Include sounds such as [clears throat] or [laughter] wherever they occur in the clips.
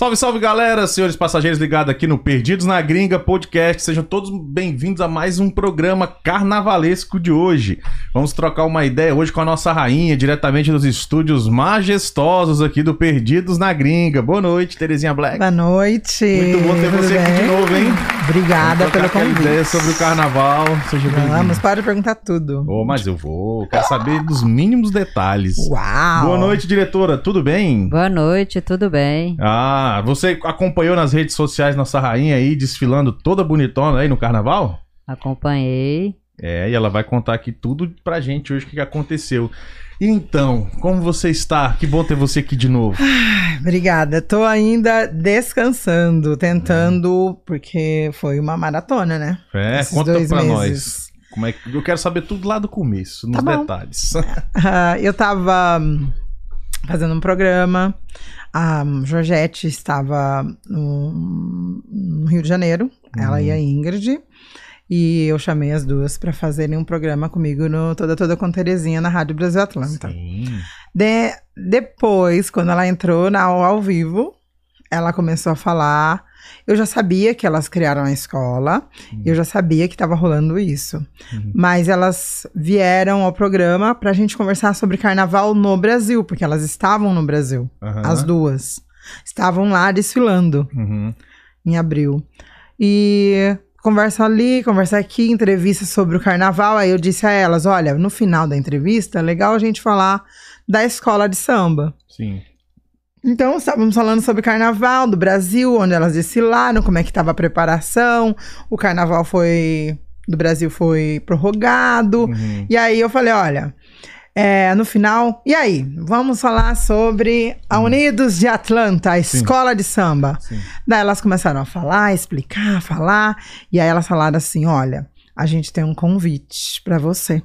Salve, salve galera, senhores passageiros ligados aqui no Perdidos na Gringa Podcast. Sejam todos bem-vindos a mais um programa carnavalesco de hoje. Vamos trocar uma ideia hoje com a nossa rainha, diretamente dos estúdios majestosos aqui do Perdidos na Gringa. Boa noite, Terezinha Black. Boa noite. Muito bom ter Tudo você aqui de novo, hein? Obrigada pelo aquela convite. ideia sobre o carnaval. Seja bem-vindo. Vamos, pode perguntar tudo. Oh, mas eu vou. Quero saber dos mínimos detalhes. Uau! Boa noite, diretora. Tudo bem? Boa noite, tudo bem? Ah, você acompanhou nas redes sociais nossa rainha aí desfilando toda bonitona aí no carnaval? Acompanhei. É, e ela vai contar aqui tudo pra gente hoje o que aconteceu. Então, como você está? Que bom ter você aqui de novo. Obrigada. Tô ainda descansando, tentando, porque foi uma maratona, né? É, Esses conta dois pra meses. nós. Como é que eu quero saber tudo lá do começo, nos Tá detalhes. [laughs] Ah, eu tava hum, fazendo um programa, a Georgette estava no, no Rio de Janeiro, ela Uhum. e a Ingrid. E eu chamei as duas para fazerem um programa comigo no Toda Toda com Terezinha na Rádio Brasil Atlanta. Sim. De- depois, quando ela entrou na ao vivo, ela começou a falar. Eu já sabia que elas criaram a escola, eu já sabia que estava rolando isso. Uhum. Mas elas vieram ao programa para a gente conversar sobre carnaval no Brasil, porque elas estavam no Brasil, Aham. as duas. Estavam lá desfilando Uhum. em abril. E conversa ali, conversa aqui, entrevista sobre o carnaval. Aí eu disse a elas: olha, no final da entrevista, é legal a gente falar da escola de samba. Sim. Então, estávamos falando sobre carnaval do Brasil, onde elas desfilaram, como é que estava a preparação. O carnaval foi do Brasil foi prorrogado. Uhum. E aí eu falei, olha, é, no final, e aí, vamos falar sobre a Unidos de Atlanta, a. Sim. escola de samba. Sim. Daí elas começaram a falar, explicar, falar, e aí elas falaram assim, olha, a gente tem um convite para você.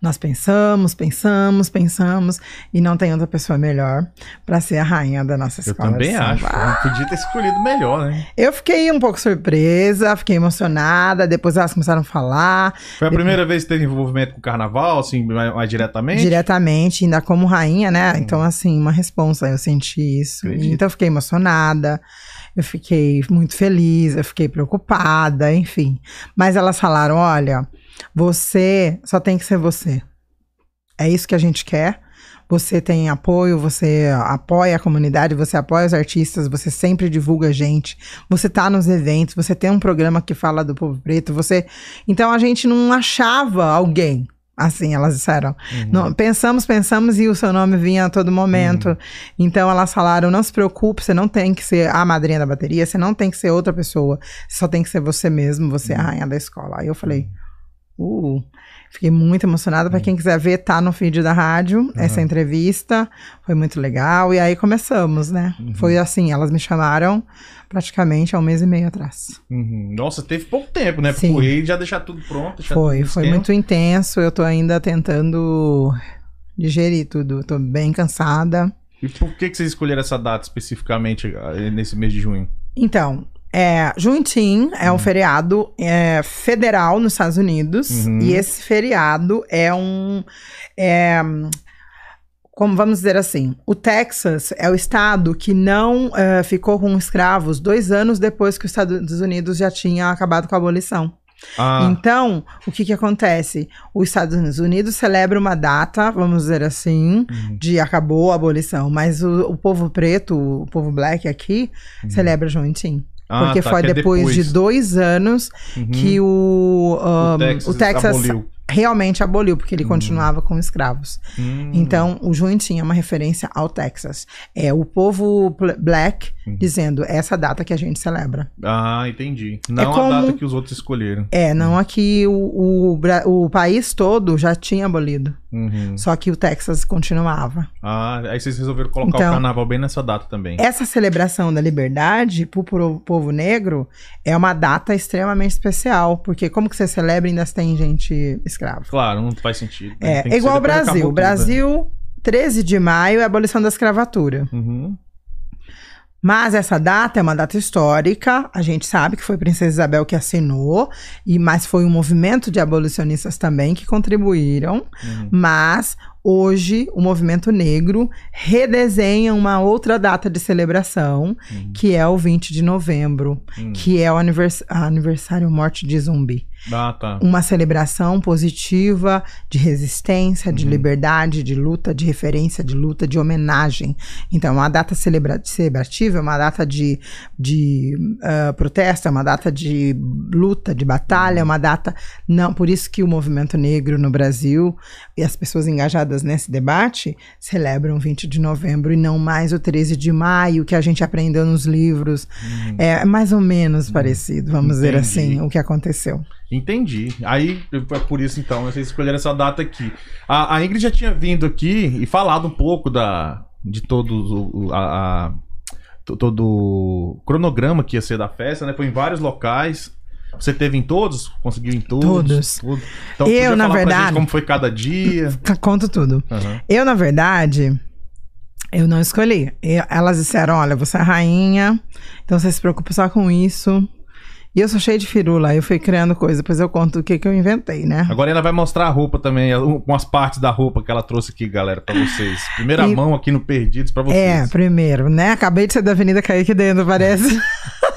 Nós pensamos, pensamos, pensamos, e não tem outra pessoa melhor para ser a rainha da nossa Eu escola. também de samba. acho. Eu podia ter escolhido melhor, né? Eu fiquei um pouco surpresa, fiquei emocionada, depois elas começaram a falar Foi a primeira vez que teve envolvimento com o carnaval, assim, mais, mais diretamente? diretamente, ainda como rainha, né? Então, assim, uma responsa, eu senti isso. Acredito. Então, eu fiquei emocionada, eu fiquei muito feliz, eu fiquei preocupada, enfim. Mas elas falaram: olha, você só tem que ser você. É isso que a gente quer. Você tem apoio, você apoia a comunidade, você apoia os artistas, você sempre divulga a gente, você tá nos eventos, você tem um programa que fala do povo preto, você. Então a gente não achava alguém. Assim, elas disseram. Uhum. Não, pensamos, pensamos e o seu nome vinha a todo momento. Então elas falaram: não se preocupe, você não tem que ser a madrinha da bateria, você não tem que ser outra pessoa, só tem que ser você mesmo, você é a rainha da escola. Aí eu falei: uh, fiquei muito emocionada. Pra quem quiser ver, tá no feed da rádio essa entrevista. Foi muito legal. E aí começamos, né? Uhum. Foi assim: elas me chamaram praticamente há um mês e meio atrás. Uhum. Nossa, teve pouco tempo, né? Sim. correr e já deixar tudo pronto. deixar Foi, tudo foi muito intenso. Eu tô ainda tentando digerir tudo. Tô bem cansada. E por que, que vocês escolheram essa data especificamente eh, nesse mês de junho? Então, é, Juneteenth é um feriado é, federal nos Estados Unidos. Uhum. E esse feriado é um. é, como vamos dizer assim, o Texas é o estado que não é, ficou com escravos dois anos depois que os Estados Unidos já tinha acabado com a abolição. Ah, Então, o que que acontece? Os Estados Unidos celebra uma data, vamos dizer assim, Uhum. de acabou a abolição, mas o, o povo preto, o povo black aqui, celebra Juneteenth. Ah, porque tá, foi que é depois, de dois anos Uhum. que o, um, o Texas, o Texas aboliu. Realmente aboliu, porque ele continuava com escravos. Hum. Então, o Juneteenth é uma referência ao Texas. É o povo black Uhum. dizendo essa data que a gente celebra. Ah, entendi. Não É como- a data que os outros escolheram. É, não aqui o, o, Bra- o país todo já tinha abolido. Uhum. Só que o Texas continuava. Ah, aí vocês resolveram colocar Então- o carnaval bem nessa data também. Essa celebração da liberdade pro pro povo negro é uma data extremamente especial, porque como que você celebra ainda tem gente escrava? Claro, não faz sentido. né? É, é igual ser o depois que Brasil. O né? Brasil, 13 de maio é a abolição da escravatura. Uhum. Mas essa data é uma data histórica. A gente sabe que foi Princesa Isabel que assinou, e mas foi um movimento de abolicionistas também que contribuíram. Uhum. Mas Hoje, o movimento negro redesenha uma outra data de celebração, Hum. que é o 20 de novembro, Hum. que é o anivers aniversário morte de zumbi. Ah, tá. Uma celebração positiva de resistência, de Uhum. liberdade, de luta, de referência, de luta, de homenagem. Então, é uma data celebra celebrativa, é uma data de, de ah, protesto, é uma data de luta, de batalha, é uma data. Não, por isso que o movimento negro no Brasil e as pessoas engajadas nesse debate celebram 20 de novembro e não mais o 13 de maio, que a gente aprendeu nos livros. É mais ou menos parecido, vamos dizer. Entendi. assim, o que aconteceu. Entendi. Aí, é por isso, então, vocês escolheram essa data aqui. A, a Ingrid já tinha vindo aqui e falado um pouco da, de todo o, a, a- to- todo o cronograma que ia ser da festa, né? Foi em vários locais. Você teve em todos? Conseguiu em todos? Todos. Tudo. Então, Eu, na verdade- gente como foi cada dia. [laughs] Conto tudo. Aham. Eu, na verdade, eu não escolhi. E elas disseram: olha, você é a rainha, então você se preocupa só com isso. E eu sou cheia de firula, eu fui criando coisa, depois eu conto o que, que eu inventei, né? Agora ela vai mostrar a roupa também, umas partes da roupa que ela trouxe aqui, galera, pra vocês. Primeira E- mão aqui no Perdidos pra vocês. É, primeiro, né? Acabei de ser da Avenida cair aqui dentro, parece. [laughs]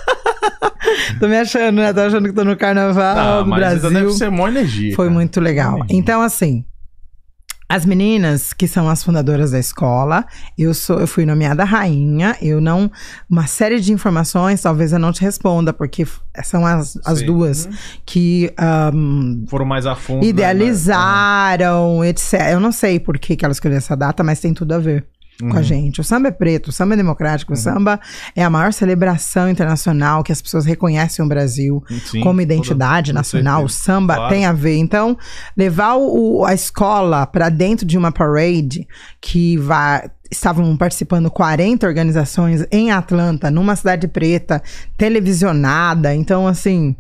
[laughs] tô me achando, né? Tô achando que tô no carnaval Ah, do mas ainda Brasil. deve ser mó energia. Foi cara. muito legal. Então, assim, as meninas que são as fundadoras da escola, eu sou, eu fui nomeada rainha. Eu não, uma série de informações, talvez eu não te responda, porque são as, as Sim. duas Hum, que ahm, Foram mais a fundo. né, idealizaram, etc. Eu não sei por que, que ela escolheu essa data, mas tem tudo a ver. Uhum. Com a gente. O samba é preto, o samba é democrático, o samba é a maior celebração internacional que as pessoas reconhecem o Brasil Sim, como toda- identidade com nacional, o samba Claro. tem a ver. Então, levar o- o- a escola para dentro de uma parade que vai estavam participando 40 organizações em Atlanta, numa cidade preta, televisionada. Então, assim,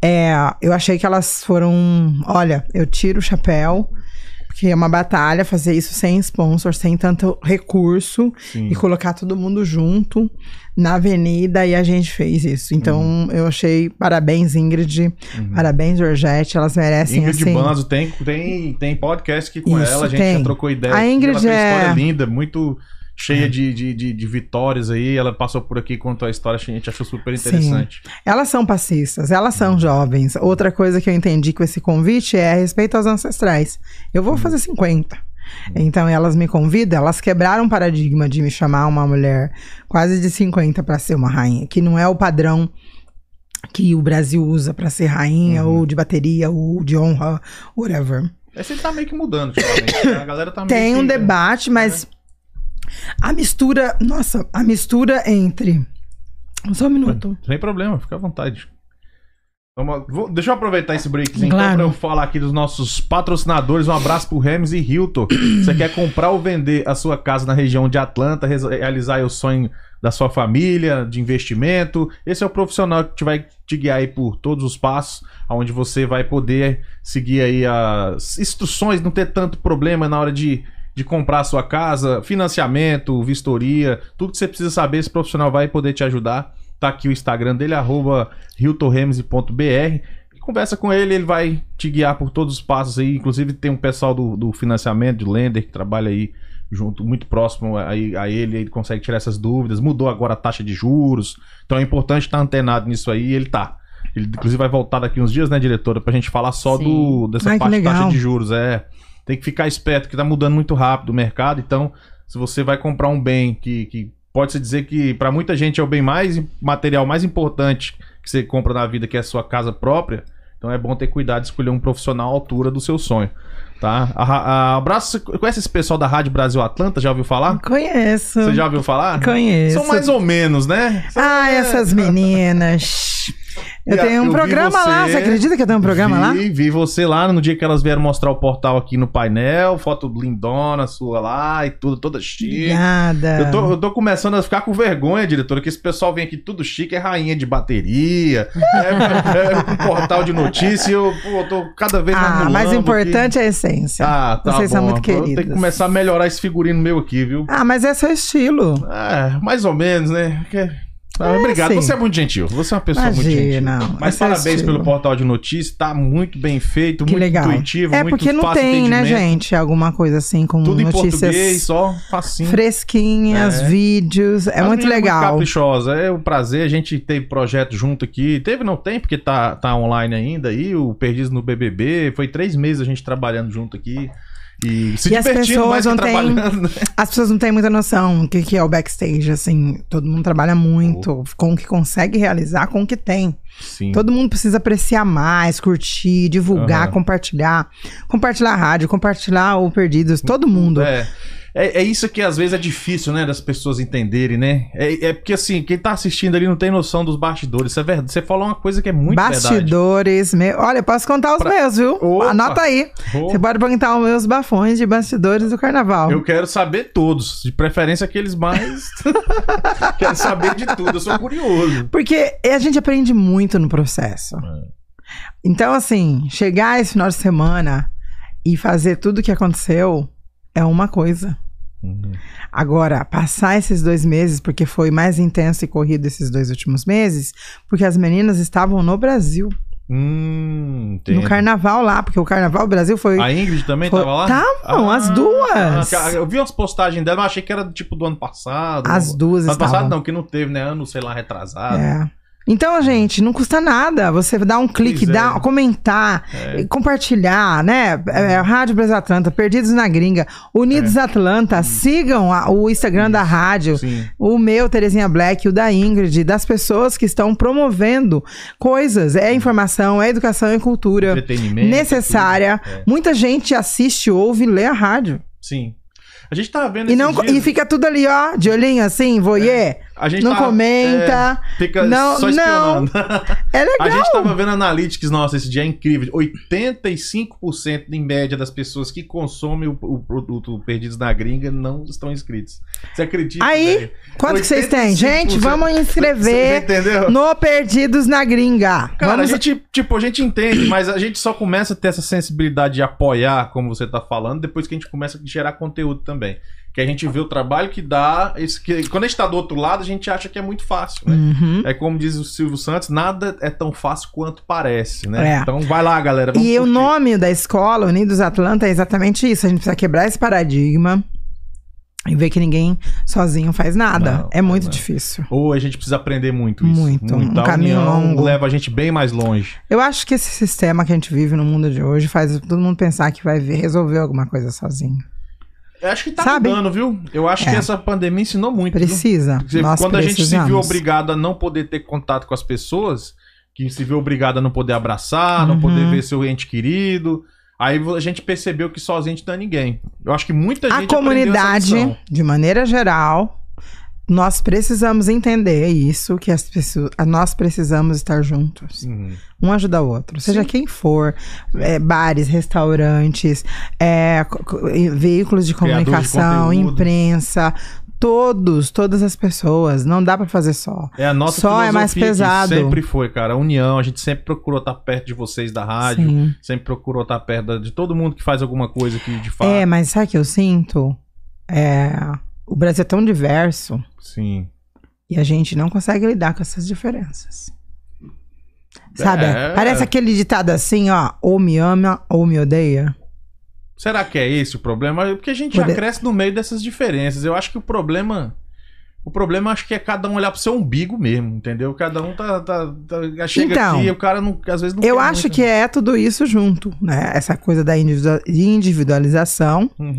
é, eu achei que elas foram, olha, eu tiro o chapéu. Porque é uma batalha fazer isso sem sponsor, sem tanto recurso Sim. e colocar todo mundo junto na avenida e a gente fez isso. Então Uhum. eu achei parabéns Ingrid, parabéns Georgette, elas merecem Ingrid assim. Banzo tem, tem, tem podcast aqui com Isso, ela, a gente tem. já trocou ideia. A Ingrid ela é- história linda, muito cheia de, de, de, de vitórias aí. Ela passou por aqui, contou a história, a gente achou super interessante. Elas são passistas, elas são jovens. Outra coisa que eu entendi com esse convite é respeito aos ancestrais. Eu Uhum. vou fazer 50. Então elas me convidam, elas quebraram o paradigma de me chamar uma mulher quase de 50 para ser uma rainha, que não é o padrão que o Brasil usa para ser rainha Uhum. ou de bateria ou de honra, whatever. Esse tá meio que mudando, né? A galera tá meio Tem que- um debate, mas a mistura, nossa, a mistura entre só um minuto. Sem problema, fica à vontade. Vamos- vou- deixa eu aproveitar esse breakzinho então Claro. pra eu falar aqui dos nossos patrocinadores. Um abraço pro Hermes e Hilton. [clears throat] Você quer comprar ou vender a sua casa na região de Atlanta, realizar o sonho da sua família, de investimento. Esse é o profissional que te vai te guiar aí por todos os passos, onde você vai poder seguir aí as instruções, não ter tanto problema na hora de, de comprar a sua casa, financiamento, vistoria, tudo que você precisa saber, esse profissional vai poder te ajudar. Tá aqui o Instagram dele, arroba hiltonremes.br. E Conversa com ele, ele vai te guiar por todos os passos aí. Inclusive tem um pessoal do, do financiamento, do Lender, que trabalha aí junto, muito próximo a, a ele, ele consegue tirar essas dúvidas. Mudou agora a taxa de juros, então é importante estar antenado nisso aí e ele tá. Ele, inclusive, vai voltar daqui uns dias, né, diretora, pra gente falar só Sim. do, dessa Ai, parte de taxa de juros. É, tem que ficar esperto, que tá mudando muito rápido o mercado, então, se você vai comprar um bem que, que pode-se dizer que para muita gente é o bem mais material mais importante que você compra na vida, que é a sua casa própria, então é bom ter cuidado de escolher um profissional à altura do seu sonho. Tá? A, a, abraço, você conhece esse pessoal da Rádio Brasil Atlanta? Já ouviu falar? Conheço. Você já ouviu falar? Conheço. São mais ou menos, né? São- Ah, essas meninas. [laughs] Eu E tenho um eu vi programa lá. você- Você acredita que eu tenho um programa lá? vi, Vi você lá no dia que elas vieram mostrar o portal aqui no painel, foto lindona sua lá e tudo, toda chique. Obrigada. Eu tô, eu tô começando a ficar com vergonha, diretora, que esse pessoal vem aqui tudo chique, é rainha de bateria, é, [laughs] é um portal de notícia, e eu pô, tô cada vez mais Ah, no mas o lambo importante é a essência. Ah, tá Vocês são bom. muito Eu tenho que começar a melhorar esse figurino meu aqui, viu? Ah, mas é seu estilo. É, mais ou menos, né? Que- Ah, obrigado, sim. você é muito gentil. Você é uma pessoa muito gentil. Imagina. Mas é parabéns pelo portal de notícias, tá muito bem feito, Que muito legal. intuitivo, É muito porque não tem, né, gente? Alguma coisa assim com Tudo em notícias português, só facinho. fresquinhas, É. vídeos. É A muito legal. caprichosa, é um prazer. A gente teve projeto junto aqui. Teve, não tem, porque tá, tá online ainda aí. O Perdiz no BBB. Foi três meses a gente trabalhando junto aqui. E se E as pessoas não têm- né? [laughs] As pessoas não têm muita noção do que, que é o backstage, assim. Todo mundo trabalha muito com o que consegue realizar, com o que tem. Sim. Todo mundo precisa apreciar mais, curtir, divulgar, compartilhar. Compartilhar a rádio, compartilhar o Perdidos, todo mundo. É. É, é isso que às vezes é difícil, né, das pessoas entenderem, né? É, é porque assim, quem tá assistindo ali não tem noção dos bastidores. Isso é verdade. Você falou uma coisa que é muito verdade. bastidores. Me... Olha, posso contar os Pra- meus, viu? Opa! Anota aí. Você pode perguntar os meus bafões de bastidores do carnaval. Eu quero saber todos, de preferência aqueles mais. [laughs] quero saber de tudo, eu sou curioso. Porque a gente aprende muito no processo. É. Então, assim, chegar esse final de semana e fazer tudo o que aconteceu é uma coisa. Uhum. Agora, passar esses dois meses, porque foi mais intenso e corrido esses dois últimos meses, porque as meninas estavam no Brasil, Hum, no carnaval lá, porque o carnaval do Brasil foi. A Ingrid também Foi- tava lá? Tavam, as duas. ah, Eu vi umas postagens dela, mas achei que era tipo do ano passado. As duas Ano estavam. passado não, que não teve, né? Ano, sei lá, retrasado. É. Então, gente, não custa nada você dar um clique, Pois é. dar, comentar, É. compartilhar, né? É, rádio Brasil Atlanta, Perdidos na Gringa, Unidos Atlanta, sigam a- o Instagram da rádio, Sim. o meu, Terezinha Black, o da Ingrid, das pessoas que estão promovendo coisas. É informação, é educação e cultura necessária. É. Muita gente assiste, ouve, lê a rádio. Sim. A gente tava vendo E, não, dias- e fica tudo ali, ó, de olhinho assim, voyeur. A gente Não tava- comenta. é, fica Não, só espionando. É legal. [laughs] A gente tava vendo analytics, nossa, esse dia é incrível. 85% em média das pessoas que consomem o, o produto Perdidos na Gringa não estão inscritos. Você acredita? Aí, velho? Quanto que vocês têm? 85%. Gente, vamos inscrever no Perdidos na Gringa. Cara, vamos... a gente, tipo, a gente entende, mas a gente só começa a ter essa sensibilidade de apoiar, como você tá falando, depois que a gente começa a gerar conteúdo também. Que a gente vê o trabalho que dá. Esse, que, quando a gente tá do outro lado, a gente acha que é muito fácil, né? Uhum. É como diz o Silvio Santos, nada é tão fácil quanto parece, né? É. Então vai lá, galera. E o curtir. nome da escola, Unidos Atlanta, é exatamente isso. A gente precisa quebrar esse paradigma e ver que ninguém sozinho faz nada. Não, é muito não. difícil. Ou a gente precisa aprender muito isso. Muito, um A caminho longo. leva a gente bem mais longe. Eu acho que esse sistema que a gente vive no mundo de hoje faz todo mundo pensar que vai ver- resolver alguma coisa sozinho. Eu acho que tá Sabe? mudando, viu? Eu acho É. que essa pandemia ensinou muito. Precisa. Dizer, quando a gente se viu obrigado a não poder ter contato com as pessoas, que se viu obrigado a não poder abraçar, não Uhum. poder ver seu ente querido, aí a gente percebeu que sozinho a gente não é ninguém. Eu acho que muita gente A comunidade, de maneira geral, nós precisamos entender isso, que as pessoas, nós precisamos estar juntos. Uhum. Um ajuda o outro. Seja Sim. quem for, é, bares, restaurantes, é, veículos de de comunicação, conteúdo. imprensa, todos, todas as pessoas. Não dá pra fazer só. É a nossa Só é mais pesado. Sempre foi, cara. A união, a gente sempre procurou estar perto de vocês da rádio, Sim. sempre procurou estar perto de todo mundo que faz alguma coisa que de fato. É, mas sabe o que eu sinto? É, o Brasil é tão diverso Sim. e a gente não consegue lidar com essas diferenças. Sabe? É. Parece aquele ditado assim, ó, ou me ama ou me odeia. Será que é esse o problema? Porque a gente já cresce no meio dessas diferenças. Eu acho que o problema. O problema acho que é cada um olhar pro seu umbigo mesmo, entendeu? Cada um tá. tá, tá- chega Então, aqui e o cara não, às vezes não Eu acho muito. que é tudo isso junto, né? Essa coisa da individua- individualização. Uhum.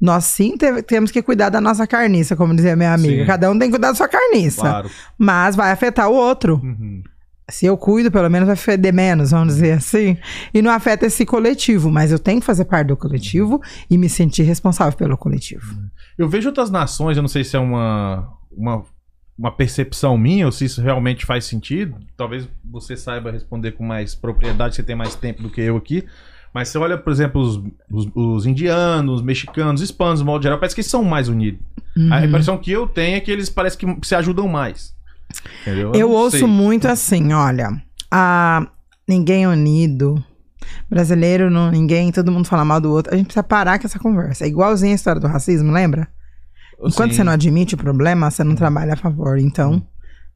Nós sim te- temos que cuidar da nossa carniça, como dizia minha amiga. Sim. Cada um tem que cuidar da sua carniça. Claro. Mas vai afetar o outro. Uhum. Se eu cuido, pelo menos vai feder menos, vamos dizer assim. E não afeta esse coletivo, mas eu tenho que fazer parte do coletivo e me sentir responsável pelo coletivo. Eu vejo outras nações, eu não sei se é uma, uma, uma percepção minha ou se isso realmente faz sentido. Talvez você saiba responder com mais propriedade, você tem mais tempo do que eu aqui. Mas você olha, por exemplo, os, os, os indianos, os mexicanos, os hispanos, de modo geral, parece que eles são mais unidos. Uhum. A impressão que eu tenho é que eles parecem que se ajudam mais. Entendeu? Eu não ouço sei. muito assim, olha, a ninguém é unido. Brasileiro, não, ninguém, todo mundo fala mal do outro. A gente precisa parar com essa conversa. É igualzinho a história do racismo, lembra? Enquanto Sim. você não admite o problema, você não trabalha a favor. Então,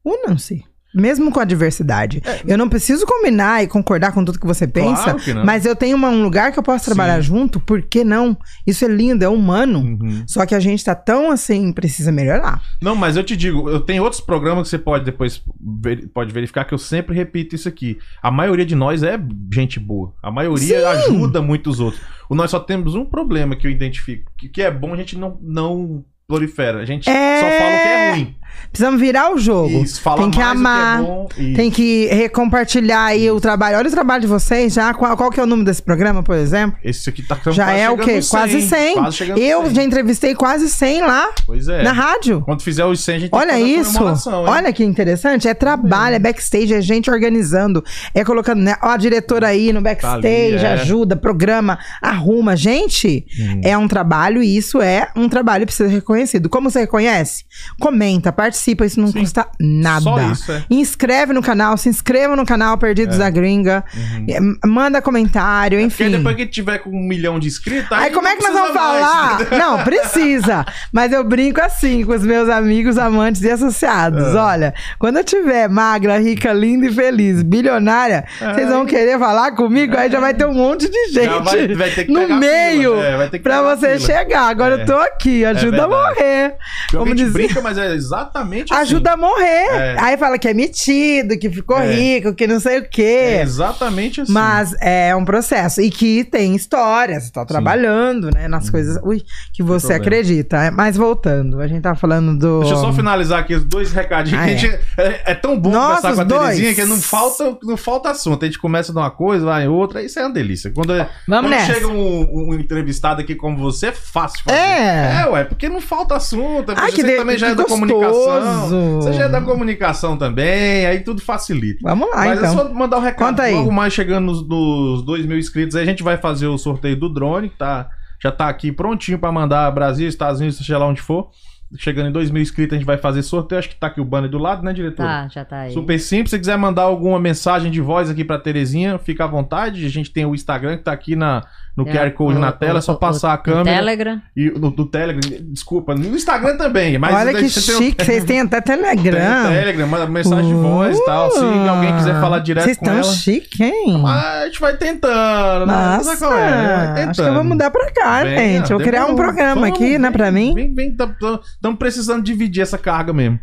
unam-se. Mesmo com a diversidade. Eu não preciso combinar e concordar com tudo que você pensa, Claro que mas eu tenho uma- um lugar que eu posso trabalhar Sim. junto, por que não? Isso é lindo, é humano. Uhum. Só que a gente tá tão assim, precisa melhorar. Não, mas eu te digo, eu tenho outros programas que você pode depois ver- pode verificar que eu sempre repito isso aqui. A maioria de nós é gente boa. A maioria Sim. ajuda muito os outros. O- Nós só temos um problema que eu identifico, que, que é bom a gente não, não prolifera. A gente É. só fala o que é ruim. Precisamos virar o jogo. Isso, fala Tem que amar, que é bom. Tem que recompartilhar aí o trabalho. Olha o trabalho de vocês já. Qual, qual que é o número desse programa, por exemplo? Esse aqui tá já quase é o quê? no 100, Quase 100. Quase Eu 100. já entrevistei quase 100 lá Pois é. na rádio. Quando fizer os 100, a gente Olha isso. Olha que interessante. É trabalho, é backstage, é gente organizando. É colocando, né? Ó, a diretora aí no backstage, Tá ali, é. ajuda, programa, arruma. Gente, Hum. é um trabalho e isso é um trabalho precisa ser reconhecido. Como você reconhece? Comenta, participa, isso não Sim. custa nada. Só isso, é. Inscreve no canal, se inscreva no canal Perdidos da Gringa. É, Manda comentário, Porque enfim. depois que tiver com um milhão de inscritos, Aí, como é que nós vamos falar? [laughs] Não, precisa. Mas eu brinco assim com os meus amigos, amantes e associados. É. Olha, quando eu tiver magra, rica, linda e feliz, bilionária, vocês vão querer falar comigo, aí já vai ter um monte de gente vai- vai ter que no meio fila, é, vai que pra você fila. chegar. Agora É. eu tô aqui, ajuda a verdade. Morrer. Como Como a gente dizer? brinca, mas é exatamente assim. Ajuda a morrer. É. Aí fala que é metido, que ficou É. rico, que não sei o quê. É exatamente assim. Mas é um processo. E que tem histórias, você tá trabalhando, né? Nas coisas ui, que você acredita. É, Mas voltando, a gente tá falando do. Deixa eu só finalizar aqui os dois recadinhos. Ah, a gente, é, é tão bom Nossa, conversar com a. Terezinha que não falta, não falta assunto. A gente começa de uma coisa, vai em outra, isso é uma delícia. Quando, é- Vamos quando nessa. chega um, um entrevistado aqui como você, é fácil fazer. É. É, ué, porque não falta assunto. Ai, que você de- também já que é da gostoso. comunicação. Você já é da comunicação também, aí tudo facilita. Vamos lá, Mas então. é só mandar o recado. Conta aí. Logo mais chegando nos, nos 2 mil inscritos, aí a gente vai fazer o sorteio do drone, que tá, já tá aqui prontinho pra mandar Brasil, Estados Unidos, seja lá onde for. Chegando em 2 mil inscritos, a gente vai fazer sorteio. Acho que tá aqui o banner do lado, né, diretor? Tá, já tá aí. Super simples. Se quiser mandar alguma mensagem de voz aqui pra Terezinha, fica à vontade. A gente tem o Instagram que tá aqui na, no Tem QR Code o- na tela, é só o- passar a o câmera. Telegram. E no, do Telegram, desculpa, no Instagram também. Mas Olha a que tem o- chique, vocês têm até tem o Telegram. Telegram, manda mensagem de voz e tal. Se alguém quiser falar direto Vocês com estão ela. chique, hein? Mas a gente vai tentando, né? Nossa, Sabe qual é? Tentando. acho que eu vou mudar pra cá, gente. Vou criar um programa Vamos, aqui, né, vem, pra mim. Vem, vem, estamos precisando dividir essa carga mesmo.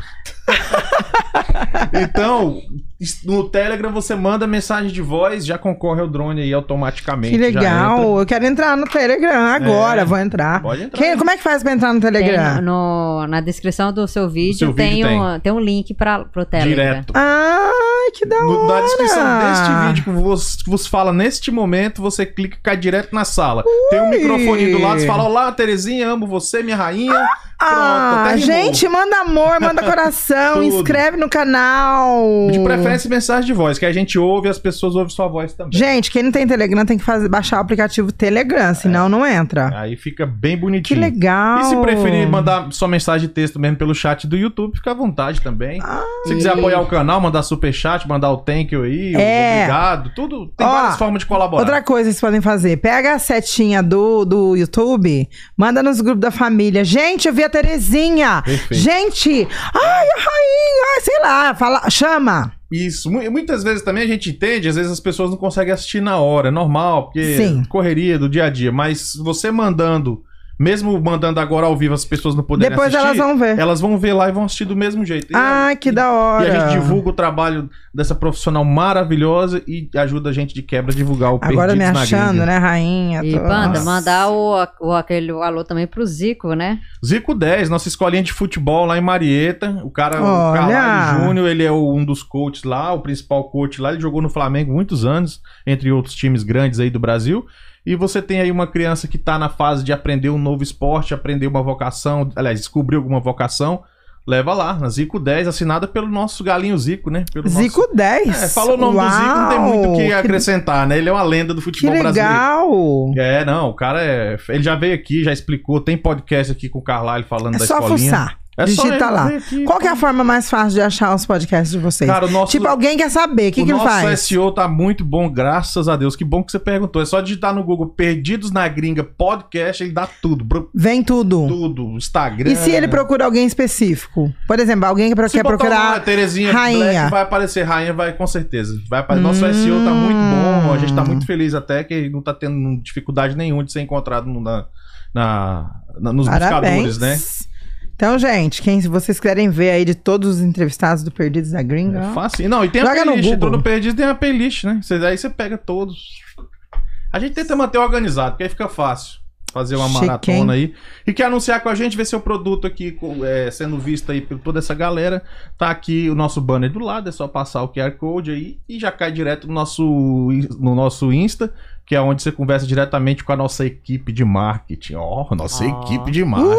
[laughs] então, no Telegram você manda mensagem de voz, já concorre ao drone aí automaticamente. Que já legal. Eu quero entrar no Telegram agora, É. vou entrar. Pode entrar. Quem- como é que faz pra entrar no Telegram? Tem no, na descrição do seu vídeo, seu vídeo tem, tem. Um, tem um link pra, pro Telegram. Direto. Ai, que da hora. No- na descrição deste vídeo que vos, que vos fala neste momento, você clica e cai direto na sala. Tem um microfone do lado, você fala: Olá, Terezinha, amo você, minha rainha. Pronto, Ah, rimou. gente, manda amor, manda [laughs] coração, inscreve no canal. De preferência, mensagem de voz, que a gente ouve e as pessoas ouvem sua voz também. Gente, quem não tem Telegram tem que fazer, baixar o aplicativo Telegram, senão não entra. Aí fica bem Que bonitinho. legal. E se preferir mandar sua mensagem de texto mesmo pelo chat do YouTube, fica à vontade também. se quiser apoiar o canal, mandar super chat, mandar o thank you aí, o É. obrigado, tudo. Tem Ó, várias formas de colaborar. Outra coisa que vocês podem fazer, pega a setinha do, do YouTube, manda nos grupos da família. Gente, eu vi a Terezinha. Perfeito. Gente, ai, a rainha, ai, sei lá, fala, chama. Isso. Mu- Muitas vezes também a gente entende, às vezes as pessoas não conseguem assistir na hora, é normal, porque Sim. correria do dia a dia. Mas você mandando, mesmo mandando agora ao vivo as pessoas não poderem Depois assistir, elas vão ver. elas vão ver lá e vão assistir do mesmo jeito. E Ai, que da hora. E a gente divulga o trabalho dessa profissional maravilhosa e ajuda a gente de quebra a divulgar o Agora me Perdidos na achando, né, rainha? E, Nossa. mandar o, o, aquele o alô também pro Zico, né? Zico 10, nossa escolinha de futebol lá em Marieta. O cara, o Olha! Carvalho Júnior, ele é o- um dos coaches lá, o principal coach lá. Ele jogou no Flamengo muitos anos, entre outros times grandes aí do Brasil. E você tem aí uma criança que tá na fase de aprender um novo esporte, aprender uma vocação, aliás, descobrir alguma vocação. Leva lá, na Zico 10, assinada pelo nosso galinho Zico, né? Pelo nosso- Zico 10. É, falou o nome do Zico, não tem muito o que Uau, acrescentar, né? Ele é uma lenda do Que futebol brasileiro. legal. É, não, o cara é. Ele já veio aqui, já explicou, tem podcast aqui com o Carlyle falando É da só escolinha. fuçar. É Digita lá. ver aqui, Qual que é a forma mais fácil de achar os podcasts de vocês? Cara, o nosso- Tipo, alguém quer saber, o que, o que ele nosso faz? SEO tá muito bom, graças a Deus. Que bom que você perguntou. É só digitar no Google Perdidos na Gringa Podcast, ele dá tudo. Vem tudo. Tudo. Instagram. E se ele procura alguém específico? Por exemplo, alguém que Se quer procurar. uma Terezinha rainha. Black, vai aparecer. Rainha vai com certeza. Vai apare- Nosso Hum. SEO tá muito bom. A gente tá muito feliz até que não tá tendo dificuldade nenhuma de ser encontrado na, na- na- nos Parabéns. buscadores, né? Então, gente, quem se vocês querem ver aí de todos os entrevistados do Perdidos da Gringa, É fácil. Não, e tem a Joga playlist. Google. Entrou no Perdido, tem a playlist, né? Cê- aí você pega todos. A gente tenta manter organizado, porque aí fica fácil. Fazer uma maratona aí. E quer anunciar com a gente, ver seu produto aqui com- é, sendo visto aí por toda essa galera. Tá aqui o nosso banner do lado, é só passar o QR Code aí e já cai direto no nosso, no nosso Insta, que é onde você conversa diretamente com a nossa equipe de marketing. Ó, nossa Ó. equipe de marketing.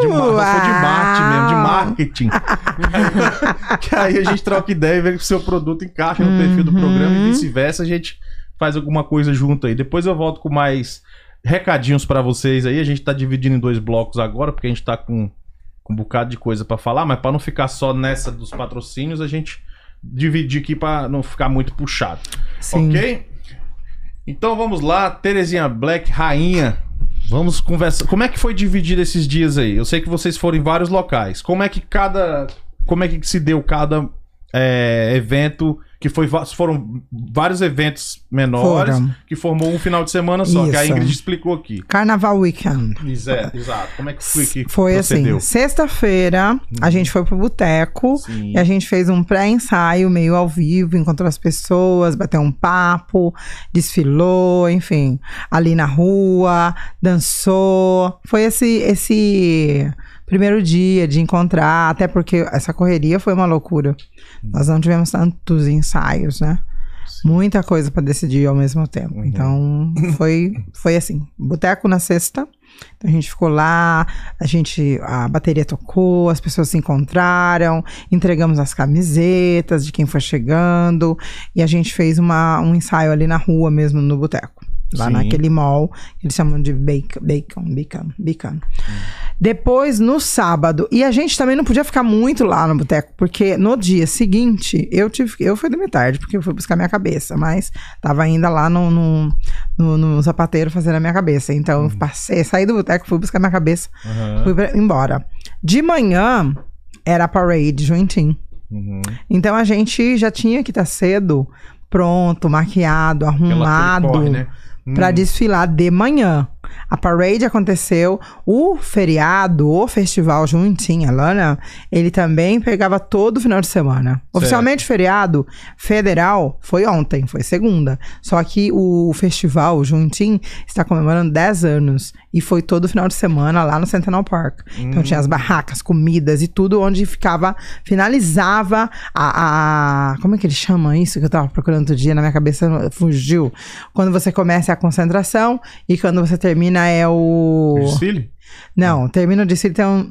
De, mar... foi de marketing mesmo, de marketing. [laughs] que aí a gente troca ideia e vê que o seu produto encaixa no perfil do programa e Uhum. vice-versa. A gente faz alguma coisa junto aí. Depois eu volto com mais recadinhos pra vocês aí. A gente tá dividindo em dois blocos agora, porque a gente tá com, com um bocado de coisa pra falar, mas pra não ficar só nessa dos patrocínios, a gente dividir aqui pra não ficar muito puxado. sim. Ok? Então vamos lá, Terezinha Black, rainha. Vamos conversar. Como é que foi dividido esses dias aí? Eu sei que vocês foram em vários locais. Como é que cada. Como é que se deu cada é, evento? Que foi, foram vários eventos menores Foram. que formou um final de semana só, que a Isso. Ingrid explicou aqui. Carnaval Weekend. Exato, exato. Como é que foi que Foi procedeu? assim, sexta-feira a gente foi pro boteco e a gente fez um pré-ensaio meio ao vivo, encontrou as pessoas, bateu um papo, desfilou, enfim, ali na rua, dançou. Foi esse esse primeiro dia de encontrar, até porque essa correria foi uma loucura. Nós não tivemos tantos ensaios, né? Muita coisa para decidir ao mesmo tempo. Uhum. Então, [laughs] foi, foi assim. Boteco na sexta. Então, a gente ficou lá, a gente, a bateria tocou, as pessoas se encontraram, entregamos as camisetas de quem foi chegando, e a gente fez uma, um ensaio ali na rua mesmo, no boteco. Lá Sim. naquele mall, eles chamam de bacon, bacon, bacon, bacon. Depois, no sábado, e a gente também não podia ficar muito lá no boteco, porque no dia seguinte, eu tive, eu fui dormir tarde, porque eu fui buscar minha cabeça, mas tava ainda lá no, no, no, no sapateiro fazendo a minha cabeça. Então, eu passei, saí do boteco, fui buscar minha cabeça, Aham. fui pra- embora. De manhã, era a parade Juntin. Uhum. Então, a gente já tinha que estar cedo, pronto, maquiado, arrumado corre, né? Para Hum. desfilar de manhã. A parade aconteceu, o feriado, o festival Juntinha, Lana, ele também pegava todo final de semana. Oficialmente feriado federal foi ontem, foi segunda. Só que o festival Juntin está comemorando 10 anos e foi todo final de semana lá no Centennial Park. Então tinha as barracas, comidas e tudo onde ficava, finalizava a, a- como é que ele chama isso que eu tava procurando outro dia na minha cabeça fugiu. Quando você começa é a concentração e quando você termina é o Desfile? não, termina o desfile tem um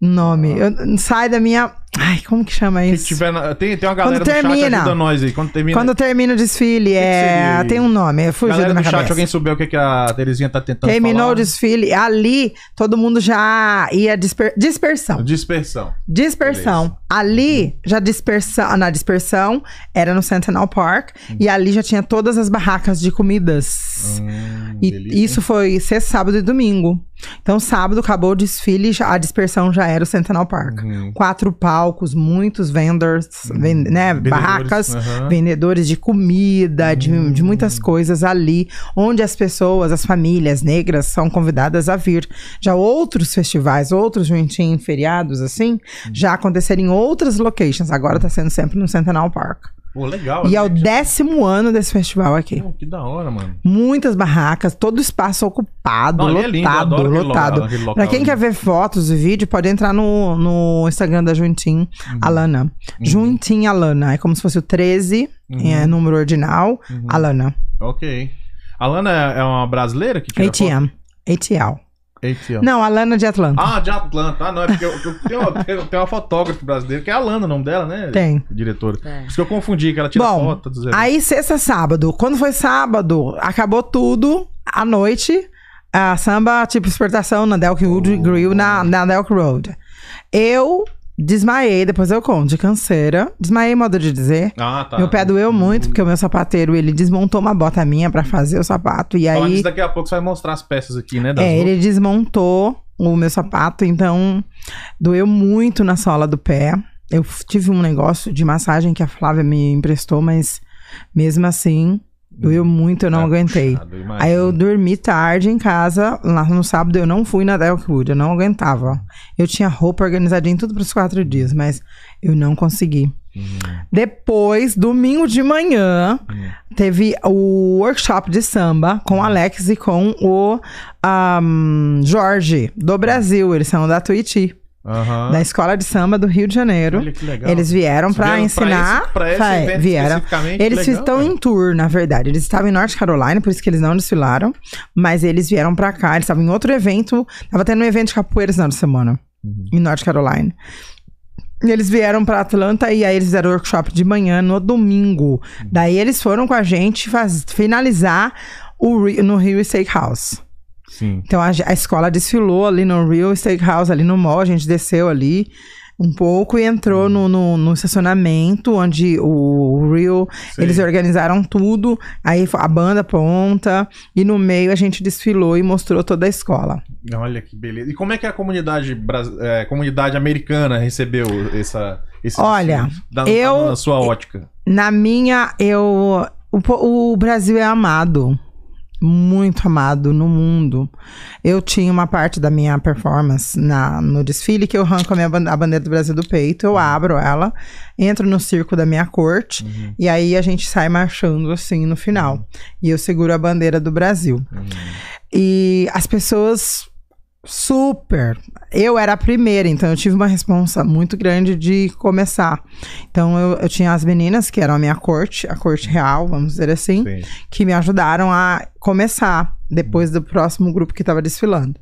nome. Eu- sai da minha ai, como que chama Que isso? tiver na- tem, tem uma galera Quando chat termina. ajuda nós aí. Quando termina. Quando termina o desfile, que é. seria? Tem um nome, fugiu galera da minha chat, cabeça. alguém souber o que, que a Terezinha tá tentando Terminou falar. o desfile, ali todo mundo já ia disper... dispersão. Dispersão. Dispersão. Beleza. Ali, já dispersão, na dispersão, era no Sentinel Park, e ali já tinha todas as barracas de comidas. Hum, E delícia, isso foi sexta, sábado e domingo. Então, sábado acabou o desfile, a dispersão já era o Sentinel Park. Uhum. Quatro palcos, muitos vendors, ven- né, Vendedores, barracas, aham. vendedores de comida, de, de muitas coisas ali, onde as pessoas, as famílias negras são convidadas a vir. Já outros festivais, outros juntinhos, feriados, assim, já aconteceram em outras locations. Agora tá sendo sempre no Centennial Park. Pô, legal. E é o décimo ano desse festival aqui. Pô, que da hora, mano. Muitas barracas, todo o espaço ocupado, Não, ali é lotado, lindo, aquele lotado. local, aquele local Pra quem quer ver fotos e vídeo, pode entrar no, no Instagram da Juntin Uhum. Alana. Juntin Alana. É como se fosse o 13, Uhum. é número ordinal, Alana. Ok. A Lana é é uma brasileira que tira ATM. ATL. ATL. Não, Alana de Atlanta. Ah, de Atlanta. Ah, não, é porque eu, eu tenho, uma, tem tem uma fotógrafa brasileira, que é a Lana, o nome dela, né? Tem. Diretora. É. Por isso que eu confundi, que ela tira Bom, foto dos eventos. Aí, sexta, sábado. Quando foi sábado, acabou tudo. À noite, a samba, tipo, exportação na Delk Wood Oh. Grill, na, na Delk Road. Eu desmaiei, depois eu conto, de canseira. Desmaiei, modo de dizer. Ah, tá. Meu pé doeu muito, porque o meu sapateiro, ele desmontou uma bota minha pra fazer o sapato. E Falando aí, disso, daqui a pouco você vai mostrar as peças aqui, né? Das é, roupas. ele desmontou o meu sapato, então doeu muito na sola do pé. Eu tive um negócio de massagem que a Flávia me emprestou, mas mesmo assim, doeu muito, eu não Tá aguentei. puxado. Aí eu dormi tarde em casa, lá no sábado eu não fui na Delkwood, eu não aguentava. Eu tinha roupa organizadinha tudo para os quatro dias, mas eu não consegui. Hum. Depois, domingo de manhã, teve o workshop de samba com o Alex e com o ahm, Jorge, do Brasil. Eles são da Tuiuti, Aham. da Escola de Samba do Rio de Janeiro. Olha que legal. Eles vieram para ensinar. esse- pra esse evento vieram. Eles legal, estão cara. em tour, na verdade. Eles estavam em North Carolina, por isso que eles não desfilaram. Mas eles vieram pra cá. Eles estavam em outro evento. Tava tendo um evento de capoeira esse final de semana. Uhum. Em North Carolina. E eles vieram pra Atlanta e aí eles fizeram workshop de manhã no domingo. Uhum. Daí eles foram com a gente faz- finalizar o, no Rio Steakhouse. Sim. Então a, a escola desfilou ali no Real Steakhouse, ali no mall, a gente desceu ali um pouco e entrou no, no, no estacionamento, onde o Real, Sei. eles organizaram tudo, aí a banda ponta, e no meio a gente desfilou e mostrou toda a escola. Olha que beleza. E como é que a comunidade, é, comunidade americana recebeu essa, esse Olha, desfile? Da- eu- Na sua ótica. Na minha, eu. O, o Brasil é amado. Muito amado no mundo. Eu tinha uma parte da minha performance na, no desfile que eu arranco a, minha, a bandeira do Brasil do peito, eu abro ela, entro no circo da minha corte e aí a gente sai marchando assim no final. E eu seguro a bandeira do Brasil. E as pessoas super. Eu era a primeira, então eu tive uma responsa muito grande de começar. Então eu, eu tinha as meninas que eram a minha corte, a corte real, vamos dizer assim, Sim. que me ajudaram a começar depois do próximo grupo que estava desfilando.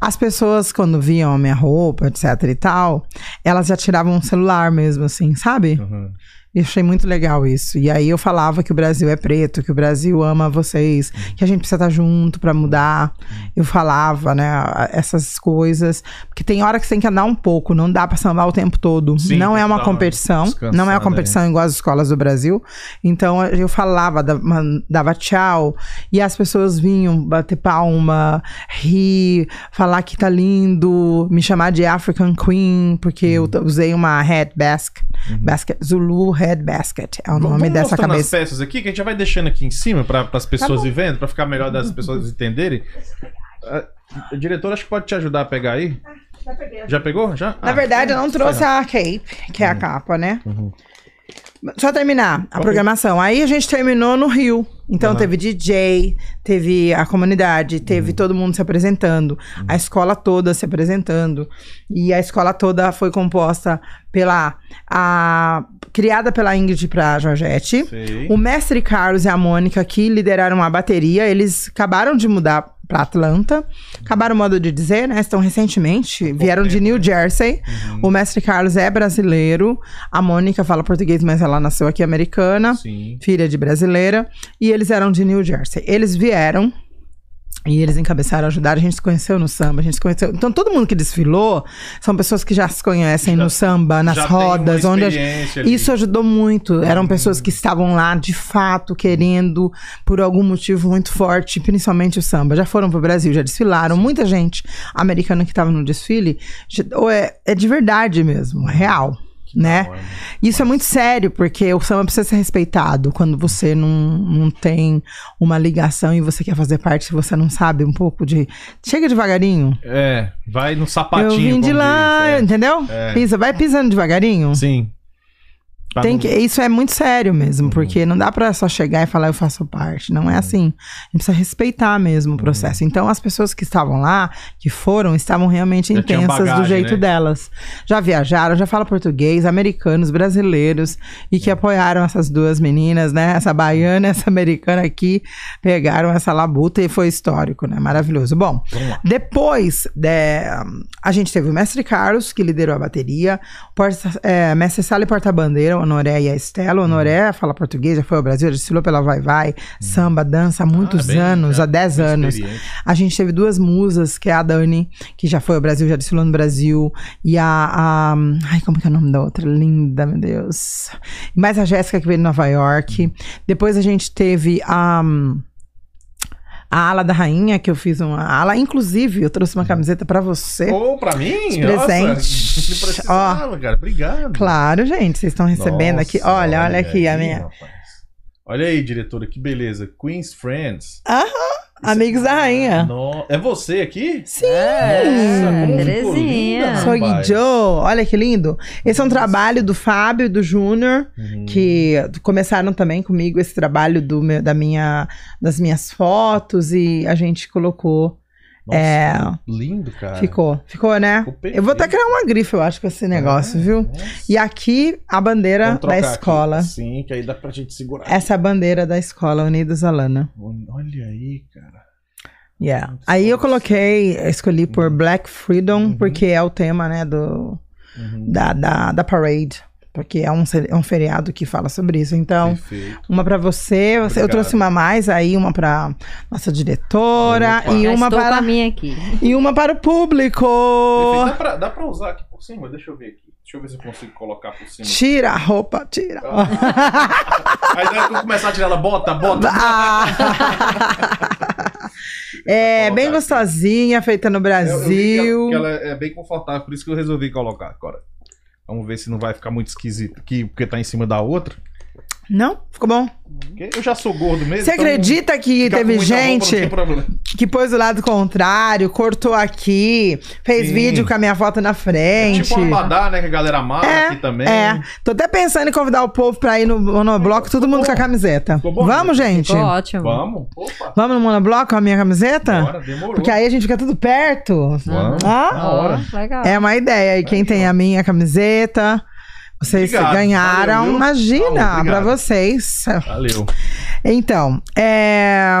As pessoas, quando viam a minha roupa, etc e tal, elas já tiravam um celular mesmo, assim, sabe? Uhum. E achei muito legal isso. E aí eu falava que o Brasil é preto, que o Brasil ama vocês, que a gente precisa estar junto pra mudar. Eu falava, né, essas coisas. Porque tem hora que você tem que andar um pouco, não dá pra sambar o tempo todo. Sim, não é uma competição, não é uma competição igual as escolas do Brasil. Então eu falava, dava, tchau, e as pessoas vinham bater palma, rir, falar que tá lindo, me chamar de African Queen, porque eu Uhum. t- usei uma head basket, basket Zulu head basket, é o Vamos- nome vamos dessa cabeça. as peças aqui, que a gente já vai deixando aqui em cima para as pessoas bom. ir vendo, para ficar melhor das pessoas entenderem. A, a diretora acho que pode te ajudar a pegar aí. Já pegou? Já? Na Ah, verdade, eu não então, trouxe tá. a cape, que é a capa, né? Uhum. Só terminar a programação. Aí a gente terminou no Rio. Então teve DJ, teve a comunidade, Uhum. teve todo mundo se apresentando, a escola toda se apresentando. E a escola toda foi composta pela. A, criada pela Ingrid pra Georgette. Sei. O mestre Carlos e a Mônica, que lideraram a bateria, eles acabaram de mudar para Atlanta. Acabaram o modo de dizer, né? Estão recentemente, vieram de New? Jersey. O mestre Carlos é brasileiro. A Mônica fala português, mas ela nasceu aqui americana, Sim. filha de brasileira. E eles eram de New Jersey. Eles vieram. E eles encabeçaram, ajudaram, a gente se conheceu no samba, a gente se conheceu. Então, todo mundo que desfilou são pessoas que já se conhecem Já- no samba, nas rodas, onde a, isso ajudou muito. Eram pessoas que estavam lá de fato querendo, por algum motivo muito forte, principalmente o samba. Já foram pro Brasil, já desfilaram. Muita gente americana que estava no desfile, ou é, é de verdade mesmo, é real. Né? Isso é muito sério, porque o samba precisa ser respeitado quando você não, não tem uma ligação e você quer fazer parte, você não sabe um pouco de. Chega devagarinho. É, vai no sapatinho. Eu vim de lá, é. entendeu? É. Pisa, vai pisando devagarinho. Sim. Pra Tem que, isso é muito sério Uhum. mesmo, porque não dá pra só chegar e falar eu faço parte. Não é assim. A gente precisa respeitar mesmo Uhum. o processo. Então, as pessoas que estavam lá, que foram, estavam realmente Já intensas do bagagem, jeito né? delas. Já viajaram, já falam português, americanos, brasileiros, e Uhum. que apoiaram essas duas meninas, né? Essa baiana, essa americana aqui, pegaram essa labuta e foi histórico, né? Maravilhoso. Bom, depois, de- a gente teve o mestre Carlos, que liderou a bateria, porta, é, mestre Sala e porta-bandeira, Honoré e a Estela. Honoré fala português, já foi ao Brasil, já desfilou pela Vai Vai, samba, dança há muitos Ah, bem, anos, há 10 bem anos. A gente teve duas musas, que é a Dani, que já foi ao Brasil, já desfilou no Brasil, e a, a- Ai, como que é o nome da outra? Linda, meu Deus. Mais a Jéssica, que veio de Nova York. Depois a gente teve a. A ala da rainha, que eu fiz uma ala. Inclusive, eu trouxe uma camiseta pra você. Ô, pra mim? De Nossa, presente. não precisava, cara. Obrigado. Claro, gente, vocês estão recebendo aqui. Nossa, Olha, olha aqui a aí, minha. rapaz. Olha aí, diretora, que beleza. Queen's Friends. Aham, amigos da rainha. No- É você aqui? Sim! Nossa, como ficou Terezinha. Sou. Joe, olha que lindo. Esse é um trabalho do Fábio e do Júnior, Uhum. que começaram também comigo esse trabalho do meu- da minha, das minhas fotos e a gente colocou. Nossa, é, lindo, cara. Ficou, ficou, né? Ficou Eu vou até criar uma grife, eu acho, com esse negócio, Ah, viu? nossa. E aqui a bandeira da trocar aqui. escola. Sim, que aí dá pra gente segurar. Essa é a bandeira da escola Unidos Alana. Olha aí, cara. Yeah. Muito Aí eu coloquei, escolhi por Black Freedom, Uhum. porque é o tema, né, do, Uhum. da, da, da parade. Porque é um, é um feriado que fala sobre isso. Então, Perfeito. uma pra você, você- eu trouxe uma mais aí, uma pra nossa diretora Opa. e uma para a minha aqui. e uma para o público. Perfeito. Dá pra usar aqui por cima? Deixa eu ver aqui. Deixa eu ver se eu consigo colocar por cima. Tira a roupa, tira. Aí daí eu começar a tirar ela, bota, bota. Ah. é bem gostosinha, feita no Eu- eu vi que ela- Brasil. que ela é bem confortável, por isso que eu resolvi colocar agora. Vamos ver se não vai ficar muito esquisito aqui, porque tá em cima da outra. Não? Ficou bom? Eu já sou gordo mesmo. Você então acredita que teve gente que pôs do lado contrário, cortou aqui, fez Sim. vídeo com a minha foto na frente? Tipo uma badá, né? Que a galera amava É, aqui também. É, tô até pensando em convidar o povo pra ir no monobloco, todo mundo com a camiseta. Ficou bom? Vamos, gente? Ficou ótimo. Vamos? Opa. Vamos no monobloco com a minha camiseta? Bora, demorou. Porque aí a gente fica tudo perto. Vamos. Ah? Na hora. Legal. É uma ideia. E quem tem a minha camiseta, vocês Obrigado. ganharam. Valeu? Imagina, obrigado. vocês. Valeu. Então, é.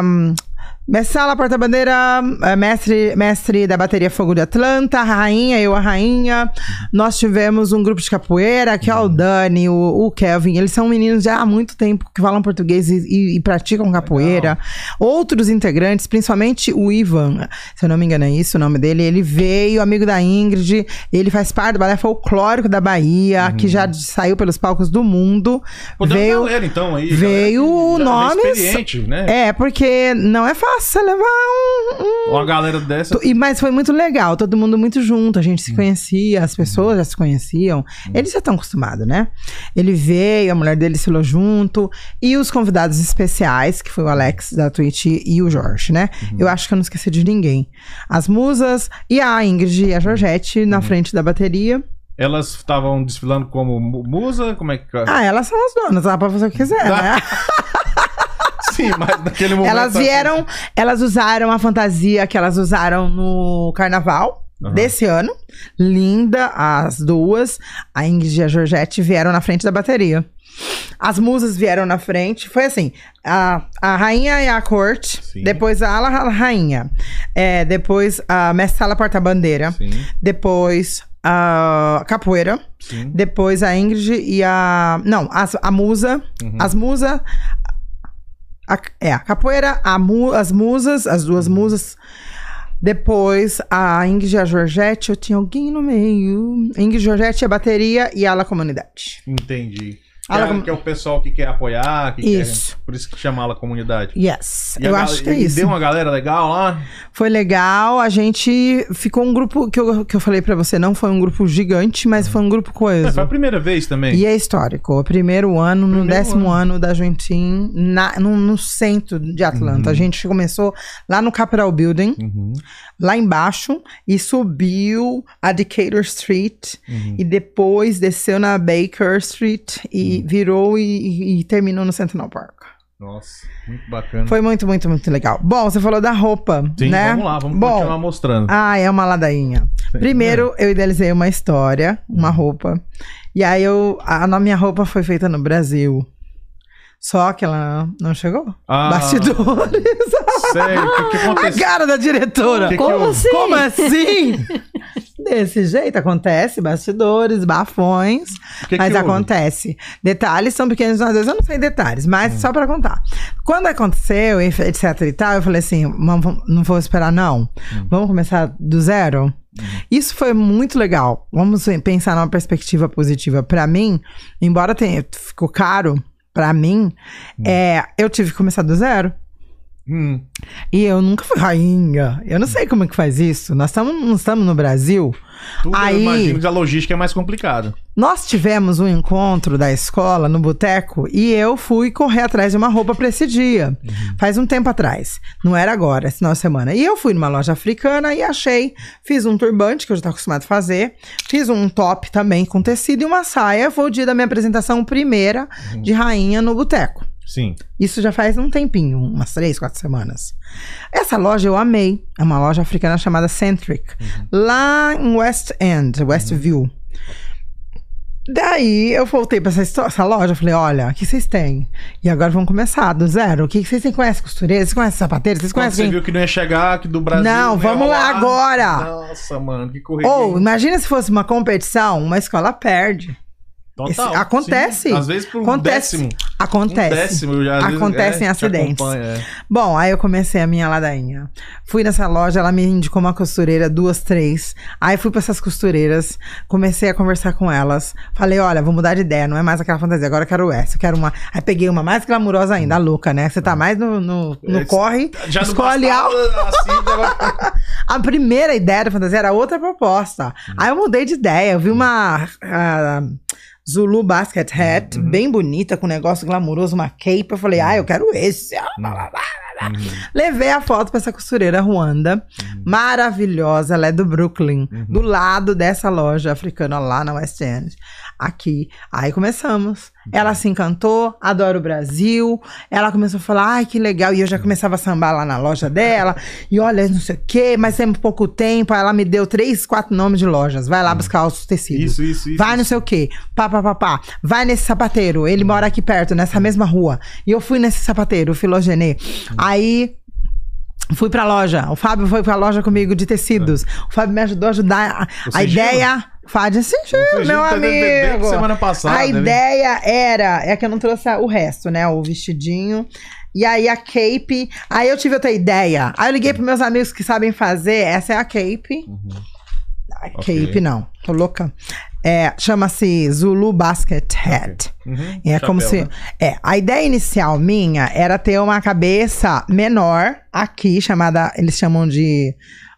Mestre Sala, porta-bandeira, é, mestre, mestre da bateria Fogo de Atlanta, a rainha, eu a rainha. Nós tivemos um grupo de capoeira, que é o Dani, o, o Kelvin. Eles são meninos já há muito tempo que falam português e, e- e praticam capoeira. Outros integrantes, principalmente o Ivan, se eu não me engano é isso o nome dele, ele veio, amigo da Ingrid, ele faz parte do balé folclórico da Bahia, que já saiu pelos palcos do mundo. Uma veio galera, então, aí. veio galera que já é experiente, né? é, porque não é fácil você levar um. um- Uma galera dessa. E, mas foi muito legal, todo mundo muito junto, a gente se conhecia, as pessoas já se conheciam. Eles já estão acostumados, né? Ele veio, a mulher dele se lou junto, e os convidados especiais, que foi o Alex da Twitch e o Jorge, né? Eu acho que eu não esqueci de ninguém. As musas e a Ingrid e a Georgette na frente da bateria. Elas estavam desfilando como mu- musa? Como é que. Ah, elas são as donas, dá pra fazer o que quiser, [laughs] né? Sim, mas naquele momento. Elas assim, vieram, elas usaram a fantasia que elas usaram no carnaval Aham. desse ano. Linda, as duas. A Ingrid e a Georgette vieram na frente da bateria. As musas vieram na frente. Foi assim: a, a rainha e a corte, Sim. depois a ala a rainha, é, depois a mestre sala porta-bandeira, depois a capoeira, sim. depois a Ingrid e a. Não, as, a musa. Uhum. As musas. A- é, a capoeira, a mu, as musas, as duas musas. Depois a Ingrid e a Georgette, eu tinha alguém no meio. Ingrid, Georgette, a bateria e a ala comunidade. Entendi. Que, Ala é, que é o pessoal que quer apoiar, que Isso. quer. Por isso que chama ela comunidade. Yes, E a eu gal- acho que é isso. Deu uma galera legal lá. Foi legal, a gente ficou um grupo que eu, que eu falei pra você, não foi um grupo gigante, mas foi um grupo É, coeso. foi a primeira vez também. E é histórico. O primeiro ano, no Primeiro décimo ano. da Juntin, na, no, no centro de Atlanta. Uhum. A gente começou lá no Capitol Building, Uhum, lá embaixo, e subiu a Decatur Street, uhum. e depois desceu na Baker Street, e virou e, e- terminou no Central Park. Nossa, muito bacana. Foi muito, muito, muito legal. Bom, você falou da roupa, Sim, né? vamos lá, vamos Bom, continuar mostrando. ah, é uma ladainha. Sim. Primeiro, eu idealizei uma história, uma roupa. E aí, eu, a, a minha roupa foi feita no Brasil. Só que ela não chegou. Ah, Bastidores. Sério, o que, que [laughs] a aconteceu? cara da diretora. Que que Como eu- assim? Como assim? [laughs] desse jeito. Acontece, bastidores, bafões, que mas que acontece. Detalhes são pequenos, às vezes eu não sei detalhes, mas Hum. só pra contar. Quando aconteceu, etc e tal, eu falei assim, "Vamos- vamos- não vou esperar não. Hum. Vamos começar do zero? Isso foi muito legal. Vamos pensar numa perspectiva positiva. Pra mim, embora tenha, ficou caro, pra mim, é, eu tive que começar do zero. Hum, E eu nunca fui rainha. Eu não sei como é que faz isso. Nós estamos não estamos no Brasil. tudo eu Aí- imagino que a logística é mais complicada. Nós tivemos um encontro da escola no boteco e eu fui correr atrás de uma roupa pra esse dia. Faz um tempo atrás. Não era agora, esse final de semana. E eu fui numa loja africana e achei. Fiz um turbante, que eu já tô acostumado a fazer. Fiz um top também com tecido e uma saia. Foi o dia da minha apresentação primeira de rainha no boteco. Sim. Isso já faz um tempinho, umas três, quatro semanas. Essa loja eu amei. É uma loja africana chamada Centric. Lá em West End, Westview. Daí eu voltei pra essa, essa loja, falei, olha, o que vocês têm? E agora vamos começar do zero. O que que vocês têm? Conhecem costureira? Vocês conhecem sapateiro? Vocês conhecem você quem? viu que não ia chegar aqui do Brasil. Não, ia vamos lá agora. Nossa, mano, que correria. Ou, imagina se fosse uma competição, uma escola perde. Total, esse- acontece. sim. Às vezes por um Acontece. décimo. Acontece. Um décimo. já- Acontecem é, te acidentes. é. Bom, aí eu comecei a minha ladainha. Fui nessa loja, ela me indicou uma costureira, duas, três. Aí fui pra essas costureiras, comecei a conversar com elas. Falei, olha, vou mudar de ideia, não é mais aquela fantasia, agora eu quero essa, eu quero uma. Aí peguei uma mais glamurosa ainda, a louca, né? Você tá mais no, no, no É, corre, Já escolhe bastava, a, assim, a primeira ideia da fantasia era outra proposta. Aí eu mudei de ideia, eu vi uma. ah, Zulu Basket Hat, bem bonita, com um negócio glamouroso, uma cape. Eu falei, ah, eu quero esse. Ah, blá, blá. Levei a foto pra essa costureira Ruanda. Maravilhosa, ela é do Brooklyn, do lado dessa loja africana lá na West End. Aqui. Aí começamos. Ela se encantou, adora o Brasil. Ela começou a falar, ai, que legal. E eu já começava a sambar lá na loja dela. E olha, não sei o quê, mas tem pouco tempo. Ela me deu três, quatro nomes de lojas. Vai lá buscar os tecidos. Isso, isso, isso. Vai não sei o quê. Pá, pá, pá, pá. Vai nesse sapateiro. Ele mora aqui perto, nessa mesma rua. E eu fui nesse sapateiro, o Filogenê. Aí. Fui pra loja. O Fábio foi pra loja comigo de tecidos. O Fábio me ajudou a ajudar a, a ideia. Fábio Sigil, O sigilo meu amigo. semana passada, a né? ideia era. É que eu não trouxe o resto, né? O vestidinho. E aí a cape. Aí eu tive outra ideia. Aí eu liguei pros meus amigos que sabem fazer. Essa é a cape. A Ok. cape, não. Tô louca. É, Chama-se Zulu Basket Hat. Uhum, É como chapéu, se. né? É, a ideia inicial minha era ter uma cabeça menor aqui, chamada. Eles chamam de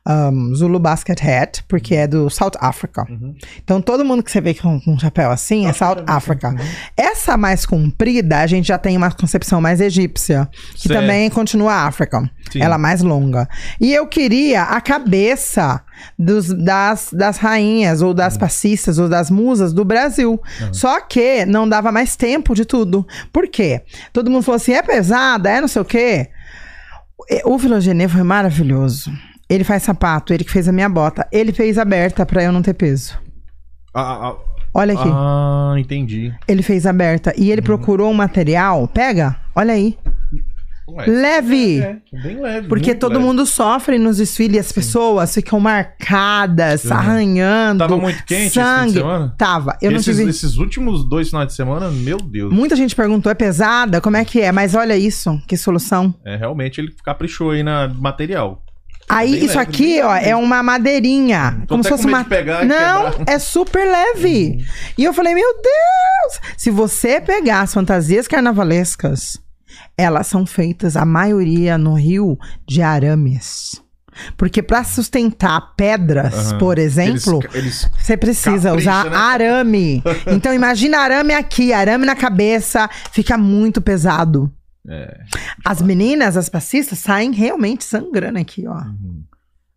um, Zulu Basket Hat, porque é do South Africa. Uhum. Então todo mundo que você vê com, com um chapéu assim é South Africa. Essa mais comprida, a gente já tem uma concepção mais egípcia, que Certo. também continua África. Sim. Ela mais longa. E eu queria a cabeça dos, das, das rainhas, ou Uhum. das passistas, ou das musas do Brasil. Só que não dava mais tempo de tudo. Por quê? Todo mundo falou assim: é pesada, é não sei o quê. O Filogenê foi maravilhoso. Ele faz sapato, ele que fez a minha bota. Ele fez aberta pra eu não ter peso. Ah, ah, Olha aqui. ah, entendi. Ele fez aberta. E Uhum. ele procurou um material. Pega, olha aí. Ué, Leve. É, bem leve. Porque todo leve. mundo sofre nos desfiles, as pessoas ficam marcadas, Uhum. arranhando. Tava muito quente esse fim de sangue. semana? Tava. Eu esses, não tive. esses últimos dois finais de semana, meu Deus. Muita gente perguntou, é pesada? Como é que é? Mas olha isso, que solução. É, realmente ele caprichou aí na material. Aí, Bem isso leve, aqui, bem ó, leve. é uma madeirinha. Tô como até se fosse uma. pegar Não, quebrar. é super leve. E eu falei, meu Deus! Se você pegar as fantasias carnavalescas, elas são feitas, a maioria no Rio, de arames. Porque para sustentar pedras, Aham. por exemplo, Eles, eles você precisa Capricha, usar né? arame. [laughs] Então imagina arame aqui, arame na cabeça, fica muito pesado. É. As meninas, as passistas, saem realmente sangrando aqui, ó. Uhum.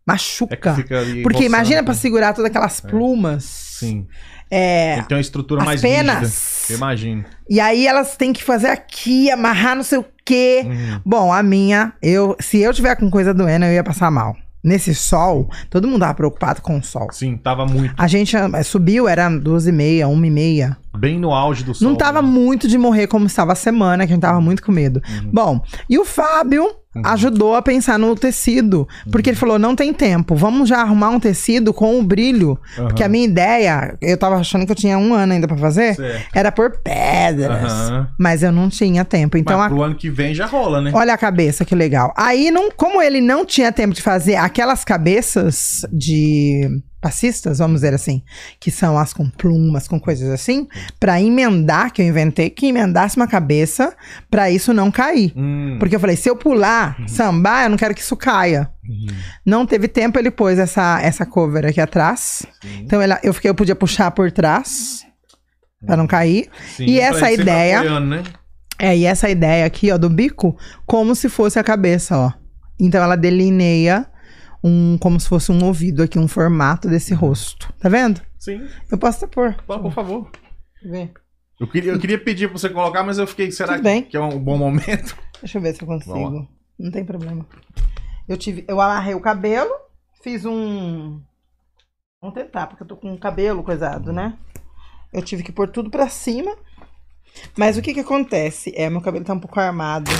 É Machuca. ali Porque imagina né? pra segurar todas aquelas plumas. Sim. É, Ele tem uma estrutura as mais penas. rígida. Eu imagino. E aí elas têm que fazer aqui, amarrar não sei o quê. Uhum. Bom, a minha, eu, se eu tiver com coisa doendo, eu ia passar mal. Nesse sol, todo mundo tava preocupado com o sol. Sim, tava muito. A gente ah, subiu, era duas e meia, uma e meia. Bem no auge do sol. Não tava né? muito de morrer como estava a semana, que a gente tava muito com medo. Uhum. Bom, e o Fábio, ajudou a pensar no tecido. Porque ele falou: não tem tempo, vamos já arrumar um tecido com o brilho. Aham. Porque a minha ideia, eu tava achando que eu tinha um ano ainda pra fazer, Certo. era por pedras. Aham. Mas eu não tinha tempo. Então, Mas a- pro ano que vem já rola, né? olha a cabeça, que legal. Aí, não, como ele não tinha tempo de fazer aquelas cabeças de passistas, vamos dizer assim, que são as com plumas, com coisas assim, pra emendar, que eu inventei, que emendasse uma cabeça pra isso não cair. Hum. Porque eu falei, se eu pular, sambar, eu não quero que isso caia. Uhum. Não teve tempo, ele pôs essa, essa cover aqui atrás. Sim. Então ela, eu fiquei, eu podia puxar por trás pra não cair. Sim, e essa ideia- apoiando, né? É, e essa ideia aqui, ó, do bico, como se fosse a cabeça, ó. Então ela delineia um, como se fosse um ouvido aqui, um formato desse rosto. Tá vendo? Sim, Eu posso até pôr. por, por favor. Vê. Eu queria, eu queria pedir pra você colocar, mas eu fiquei, será bem. que é um bom momento? Deixa eu ver se eu consigo. Não tem problema. Eu tive, eu amarrei o cabelo, fiz um Vamos tentar, porque eu tô com o cabelo coisado, né? Eu tive que pôr tudo pra cima. Mas o que que acontece? É, meu cabelo tá um pouco armado.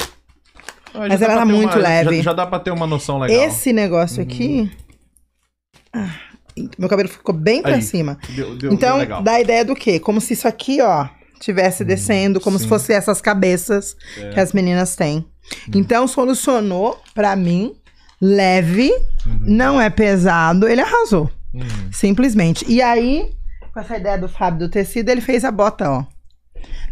Ah, Mas ela ter muito uma- leve. Já, já dá pra ter uma noção legal. Esse negócio aqui. Ah, meu cabelo ficou bem pra Aí. cima. Deu, deu, então, deu dá a ideia do quê? Como se isso aqui, ó, tivesse descendo, como se sim. fosse essas cabeças É. que as meninas têm. Hum. Então, solucionou pra mim, leve, Uhum. não é pesado, ele arrasou. Uhum. Simplesmente. E aí, com essa ideia do Fábio do tecido, ele fez a bota, ó.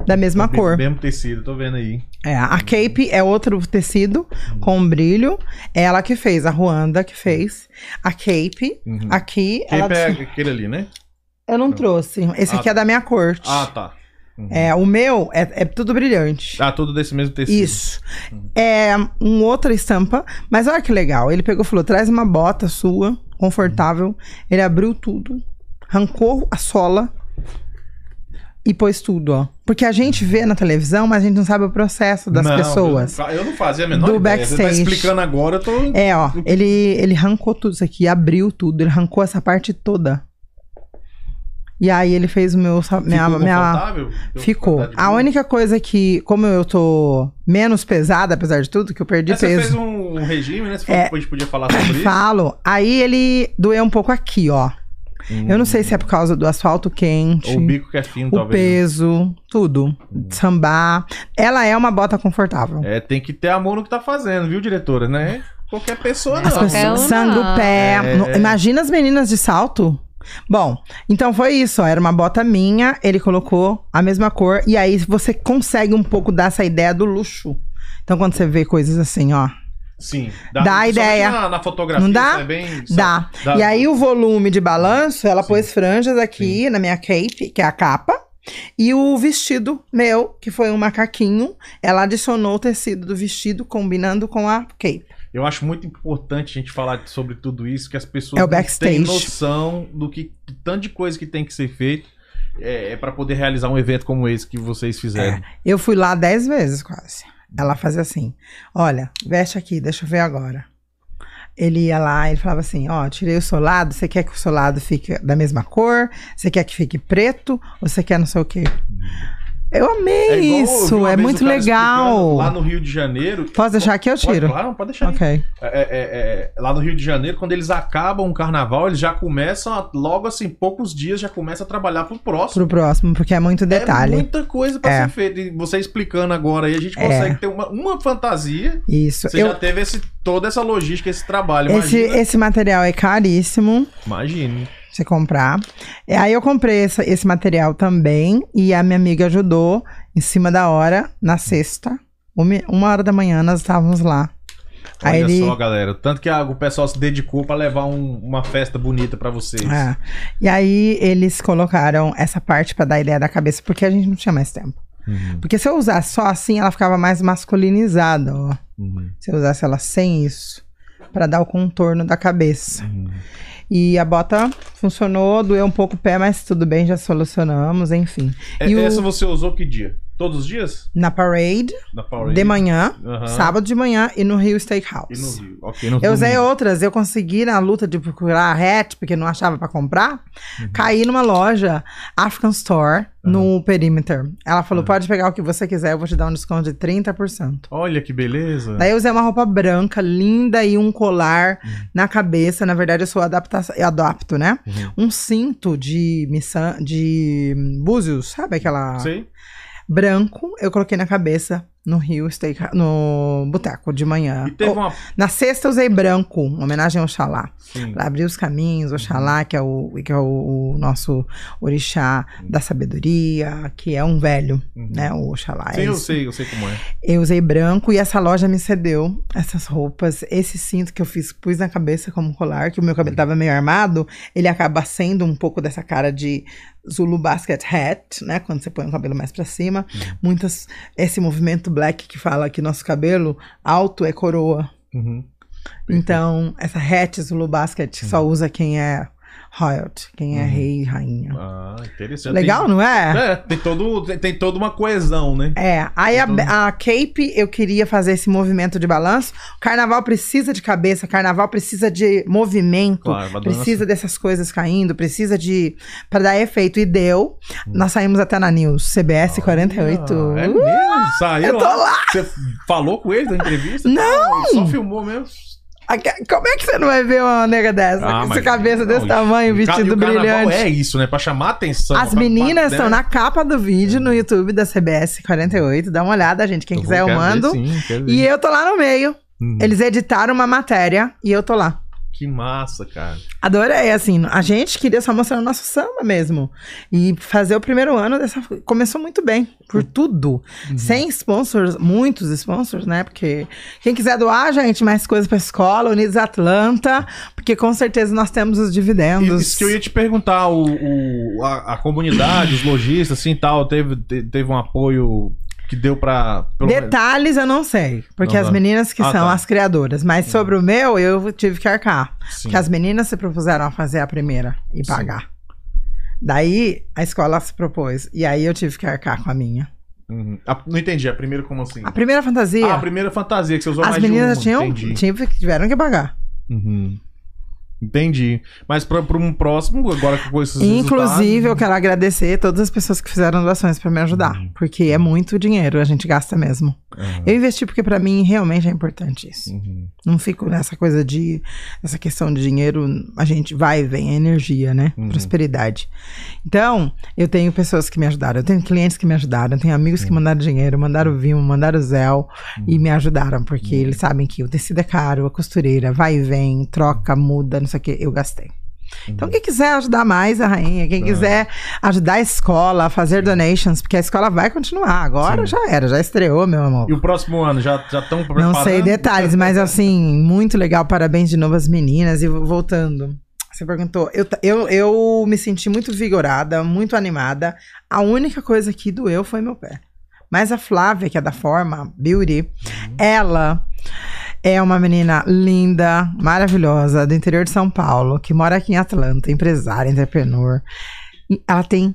Da mesma cor. Mesmo tecido, tô vendo aí. É, a cape é outro tecido com brilho. Ela que fez, a Ruanda que fez. A cape, Uhum. aqui, Quem ela pega aquele ali, né? eu não trouxe. Esse Ah, aqui é da minha corte. Ah, tá. Uhum. É, o meu é, é tudo brilhante. Ah, tudo desse mesmo tecido. Isso. É um outra estampa, mas olha que legal. Ele pegou e falou: traz uma bota sua, confortável. Ele abriu tudo, arrancou a sola e pôs tudo, ó. Porque a gente vê na televisão, mas a gente não sabe o processo das Não, pessoas. Eu não, eu não fazia a menor Do ideia. Você tá backstage. explicando agora, eu tô... É, ó, ele, ele arrancou tudo isso aqui, abriu tudo, ele arrancou essa parte toda. E aí ele fez o meu. Minha, Ficou minha, ficou. A única coisa que, como eu tô menos pesada, apesar de tudo, que eu perdi Você peso. fez um, regime, né? Você falou É. que depois a gente podia falar sobre isso. [coughs] Falo. Aí ele doeu um pouco aqui, ó. Eu não sei se é por causa do asfalto quente, Ou o bico que é fino, o talvez. né? peso, tudo. Sambar. Ela é uma bota confortável. É, tem que ter amor no que tá fazendo, viu, diretora? Né? Qualquer pessoa As não. qualquer pessoas sangram o não. pé. É. No- Imagina as meninas de salto. Bom, então foi isso, ó, era uma bota minha, ele colocou a mesma cor, e aí você consegue um pouco dar essa ideia do luxo. Então quando você vê coisas assim, ó, Sim. Dá a principalmente ideia. Na, na fotografia, Não dá? é bem... dá. dá. E aí o volume de balanço, ela pôs franjas aqui na minha cape, que é a capa, e o vestido meu, que foi um macaquinho, ela adicionou o tecido do vestido combinando com a cape. Eu acho muito importante a gente falar sobre tudo isso, que as pessoas É têm noção do que do tanto de coisa que tem que ser feito é, para poder realizar um evento como esse que vocês fizeram. Eu fui lá dez vezes quase. Ela fazia assim: olha, veste aqui, deixa eu ver agora. Ele ia lá e falava assim: ó, tirei o solado, você quer que o solado fique da mesma cor? Você quer que fique preto? Ou você quer não sei o quê? Eu amei igual eu vi isso, é muito legal. Lá no Rio de Janeiro. Posso deixar aqui eu Pode, tiro? claro, pode deixar. Ok. É, é, é, lá no Rio de Janeiro, quando eles acabam o carnaval, eles já começam, a- logo assim, poucos dias, já começam a trabalhar pro próximo. Pro próximo, porque é muito detalhe. É muita coisa pra É. ser feita. E você explicando agora aí, a gente É. consegue ter uma, uma fantasia. Isso. Você Eu- já teve esse, toda essa logística, esse trabalho. esse, Imagina. esse material é caríssimo. Imagine. Você comprar. E aí eu comprei essa- esse material também e a minha amiga ajudou em cima da hora, na sexta, uma, uma hora da manhã nós estávamos lá. Olha Aí ele, só, galera. Tanto que a- o pessoal se dedicou pra levar um- uma festa bonita pra vocês. É. E aí eles colocaram essa parte pra dar ideia da cabeça, porque a gente não tinha mais tempo. Uhum, Porque se eu usasse só assim, ela ficava mais masculinizada, ó. uhum, Se eu usasse ela sem isso, pra dar o contorno da cabeça. uhum. E a bota funcionou, doeu um pouco o pé, mas tudo bem, já solucionamos, enfim. É- E o- Essa você usou que dia? Todos os dias? Na Parade, Na Power de manhã, Aham. sábado de manhã, e no Rio E Steakhouse. no Rio. Ok, no Eu usei outras, eu consegui na luta de procurar a hat, porque não achava pra comprar, Uhum. caí numa loja African Store no Perimeter. Ela falou: pode pegar o que você quiser, eu vou te dar um desconto de 30%. Olha que beleza. Daí eu usei uma roupa branca, linda, e um colar Uhum. na cabeça. Na verdade, eu sou adaptação, eu adapto, né? Uhum. Um cinto de missão, de búzios, sabe aquela Sei. Branco, eu coloquei na cabeça no Rio Steak, no boteco de manhã. Teve uma. Na sexta eu usei branco, uma homenagem ao Oxalá. Sim. Pra abrir os caminhos, Oxalá, que é o, que é o, o nosso orixá da sabedoria, que é um velho, Uhum. né? O Oxalá. Sim, é eu isso. sei, eu sei como é. Eu usei branco e essa loja me cedeu essas roupas, esse cinto que eu fiz, pus na cabeça como colar, que o meu cabelo tava meio armado, ele acaba sendo um pouco dessa cara de Zulu Basket Hat, né? Quando você põe o cabelo mais pra cima. Muitas, esse movimento black que fala que nosso cabelo alto é coroa. Uhum. Então, essa hat Zulu Basket só usa quem é royalty, quem é rei e rainha. Ah, interessante. Legal, não é? Tem, é, tem, todo, tem, tem toda uma coesão, né? É, aí a, Então- a Cape, eu queria fazer esse movimento de balanço. Carnaval precisa de cabeça, carnaval precisa de movimento, Claro, precisa dessas coisas caindo, precisa de. pra dar efeito. E deu. Nós saímos até na News, CBS 48. Hum. Ah, é Uh, mesmo? Saiu eu tô lá. Você falou com ele na entrevista? Não! Só filmou mesmo? Como é que você não vai ver uma nega dessa? Ah, essa cabeça desse não, tamanho, vestido o brilhante. É isso, né? Pra chamar a atenção. As meninas estão né? na capa do vídeo no YouTube da CBS 48. Dá uma olhada, gente. Quem Eu quiser, eu quero ver, mando. sim. E eu tô lá no meio. Hum, Eles editaram uma matéria e eu tô lá. Que massa, cara. Adorei, assim, a gente queria só mostrar o nosso samba mesmo. E fazer o primeiro ano dessa. Começou muito bem, por tudo. Uhum. Sem sponsors, muitos sponsors, né? Porque quem quiser doar, gente, mais coisas pra escola, Unidos Atlanta, porque com certeza nós temos os dividendos. Isso que eu ia te perguntar, o, o- a, a comunidade, os lojistas, assim, tal, teve, te- teve um apoio que deu pra... pelo menos- Detalhes eu não sei, porque Não as meninas que Ah, são tá. as criadoras. Mas sobre o meu, eu tive que arcar. Sim. Porque as meninas se propuseram a fazer a primeira e Sim. pagar. Daí a escola se propôs. E aí eu tive que arcar com a minha. Uhum. A- não entendi, a primeira como assim? A primeira fantasia, Ah, a primeira fantasia que você usou as mais de meninas uma. tinham, Entendi. tinham- tiveram que pagar. Uhum. Entendi. Mas pra um próximo, agora com esses Inclusive, eu resultados- quero agradecer todas as pessoas que fizeram doações pra me ajudar. Uhum. Porque é muito dinheiro, a gente gasta mesmo. Aham. Eu investi porque pra mim realmente é importante isso. Uhum. Não fico nessa coisa de. Essa questão de dinheiro, a gente vai e vem, é energia, né? Uhum. Prosperidade. Então, eu tenho pessoas que me ajudaram, eu tenho clientes que me ajudaram, eu tenho amigos Uhum. que mandaram dinheiro, mandaram Vimo, mandaram Zell e me ajudaram, porque eles sabem que o tecido é caro, a costureira vai e vem, troca, muda, não sei o que, eu gastei. Então, quem quiser ajudar mais a rainha, quem Tá. quiser ajudar a escola a fazer donations, porque a escola vai continuar. Agora Sim. já era, já estreou, meu amor. E o próximo ano, já estão preparando? Não sei detalhes, mas assim, muito legal. Parabéns de novo às meninas. E voltando, você perguntou. Eu, eu, eu me senti muito vigorada, muito animada. A única coisa que doeu foi meu pé. Mas a Flávia, que é da Forma Beauty, ela é uma menina linda, maravilhosa, do interior de São Paulo, que mora aqui em Atlanta, empresária, entrepreneur. Ela tem,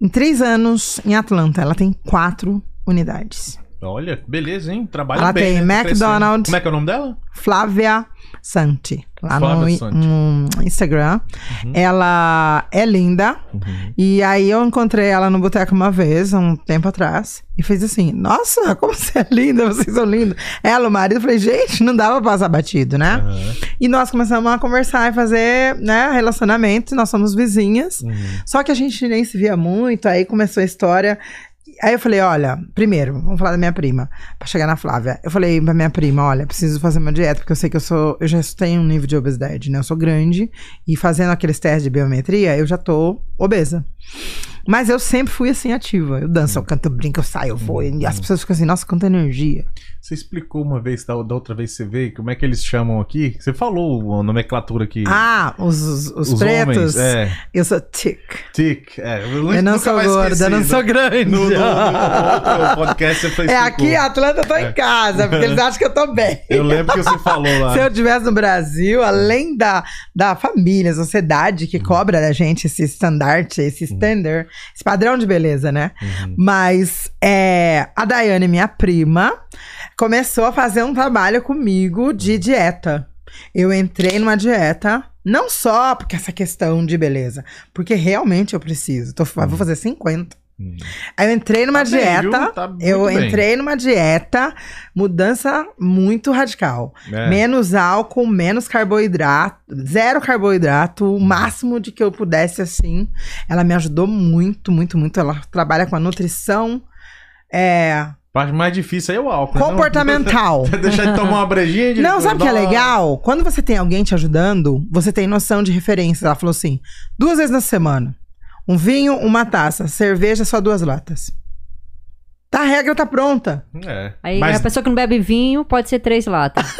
em três anos em Atlanta, ela tem quatro unidades. Olha, beleza, hein? Trabalha Ela bem, tem né? McDonald's. Como é que é o nome dela? Flávia Santi, lá Flávia no, Santi. no Instagram. Uhum. Ela é linda. Uhum. E aí eu encontrei ela no boteco uma vez, um tempo atrás, e fez assim: Nossa, como você é linda, vocês são lindos. Ela, o marido, eu falei, gente, não dava pra passar batido, né? Aham. E nós começamos a conversar e fazer, né, relacionamento, nós somos vizinhas. Uhum. Só que a gente nem se via muito, aí começou a história. Aí eu falei, olha, primeiro, vamos falar da minha prima, pra chegar na Flávia. Eu falei pra minha prima, olha, preciso fazer uma dieta, porque eu sei que eu sou, eu já tenho um nível de obesidade, né? Eu sou grande e fazendo aqueles testes de biometria, eu já tô obesa. Mas eu sempre fui assim ativa. Eu danço, eu canto, eu brinco, eu saio, eu vou. E as pessoas ficam assim, nossa, quanta energia. Você explicou uma vez, da, da outra vez você veio, como é que eles chamam aqui? Você falou a nomenclatura aqui. Ah, os, os, os Os pretos. homens, é. Eu sou tic. Tic. É, eu, Eu não sou gorda, esqueci, eu não né? sou grande. No, no- no outro podcast você fez É aqui, Atlanta, eu tô em casa, porque eles acham que eu tô bem. Eu lembro que você falou lá. [laughs] Se eu estivesse no Brasil, além da, da família, sociedade que cobra da gente esse estandarte, esse standard, esse padrão de beleza, né? Uhum. Mas é, a Daiane, minha prima, começou a fazer um trabalho comigo de dieta. Eu entrei numa dieta, não só porque essa questão de beleza, porque realmente eu preciso. Tô, Vou fazer 50. Hum. Aí eu entrei numa Tá bem, dieta. viu? Tá eu bem. entrei numa dieta, mudança muito radical. É. Menos álcool, menos carboidrato, zero carboidrato, o máximo de que eu pudesse, assim. Ela me ajudou muito, muito, muito. Ela trabalha com a nutrição é, parte mais difícil aí é o álcool. né? comportamental. [laughs] Não- Deixar de tomar uma brejinha de Não, sabe o que é legal? Quando você tem alguém te ajudando, você tem noção de referência. Ela falou assim: duas vezes na semana. Um vinho, uma taça. Cerveja, só duas latas. Tá, a regra tá pronta. É. Aí Mas a pessoa que não bebe vinho pode ser três latas. [laughs]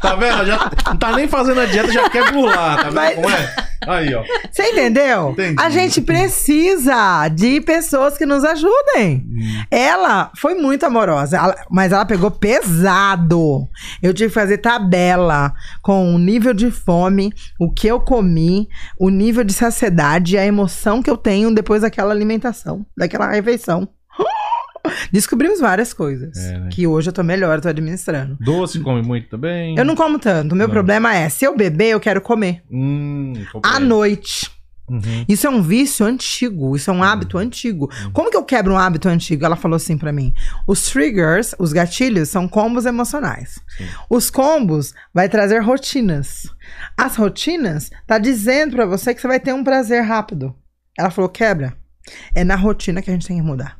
tá vendo? Já não tá nem fazendo a dieta, já quer burlar, tá vendo Mas- como é? Aí, ó. Você entendeu? Entendi. A gente precisa de pessoas que nos ajudem. Hum. Ela foi muito amorosa, ela- mas ela pegou pesado. Eu tive que fazer tabela com o nível de fome, o que eu comi, o nível de saciedade e a emoção que eu tenho depois daquela alimentação, daquela refeição. Descobrimos várias coisas É, né? que hoje eu tô melhor, eu tô administrando. Doce come muito também. Eu não como tanto. O meu Não. problema é, se eu beber, eu quero comer. Hum, À noite. Uhum. Isso é um vício antigo, isso é um hábito antigo. Como que eu quebro um hábito antigo? Ela falou assim pra mim: os triggers, os gatilhos, são combos emocionais. Sim. Os combos vai trazer rotinas. As rotinas tá dizendo pra você que você vai ter um prazer rápido. Ela falou: quebra. É na rotina que a gente tem que mudar.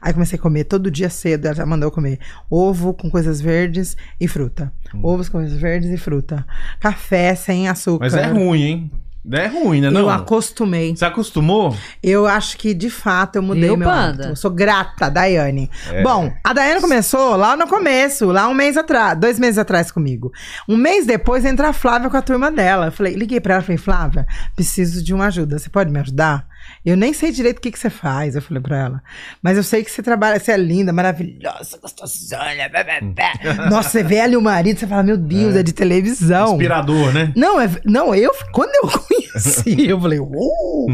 Aí comecei a comer todo dia cedo, ela já mandou eu comer ovo com coisas verdes e fruta. Hum. Ovos com coisas verdes e fruta. Café sem açúcar. Mas é ruim, hein? É ruim, né? Não? Eu acostumei. Você acostumou? Eu acho que, de fato, eu mudei Viu, meu Panda? hábito. Eu sou grata, Daiane. É. Bom, a Daiane começou lá no começo, lá um mês atrás, dois meses atrás comigo. Um mês depois entra a Flávia com a turma dela. Eu falei, liguei pra ela e falei, Flávia, preciso de uma ajuda. Você pode me ajudar? Eu nem sei direito o que, que você faz, eu falei pra ela. Mas eu sei que você trabalha, você é linda, maravilhosa, gostosona. blá, blá, blá. Nossa, você vê ali o marido, você fala, meu Deus, é, de televisão. Inspirador, né? Não, é, não, eu quando eu [laughs] conheci, eu falei, uh!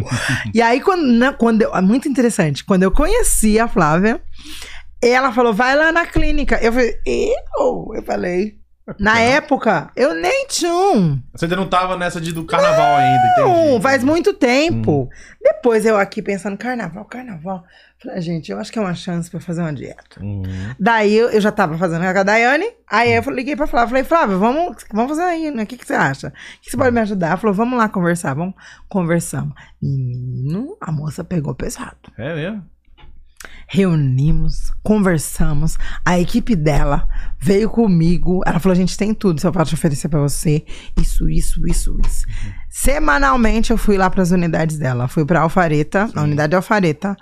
E aí, quando, quando eu, é muito interessante, quando eu conheci a Flávia, ela falou, vai lá na clínica. Eu falei, eu? Eu falei, na época, eu nem tinha um. Você ainda não tava nessa de, do carnaval ainda, entendi. Não, faz muito tempo. Depois eu aqui pensando, carnaval, carnaval. Falei, gente, eu acho que é uma chance pra eu fazer uma dieta. Uhum. Daí eu, eu já tava fazendo com a Daiane, aí eu liguei pra Flávia, falei, Flávia, vamos, vamos fazer aí, né? O que, que você acha? O que você pode me ajudar? Ela falou, vamos lá conversar, vamos, conversamos. Menino, a moça pegou pesado. É mesmo? Reunimos, conversamos, a equipe dela veio comigo, ela falou, a gente tem tudo, se eu posso oferecer pra você, isso, isso, isso, isso. Semanalmente eu fui lá pras unidades dela, fui pra Alfareta, na unidade de Alfareta,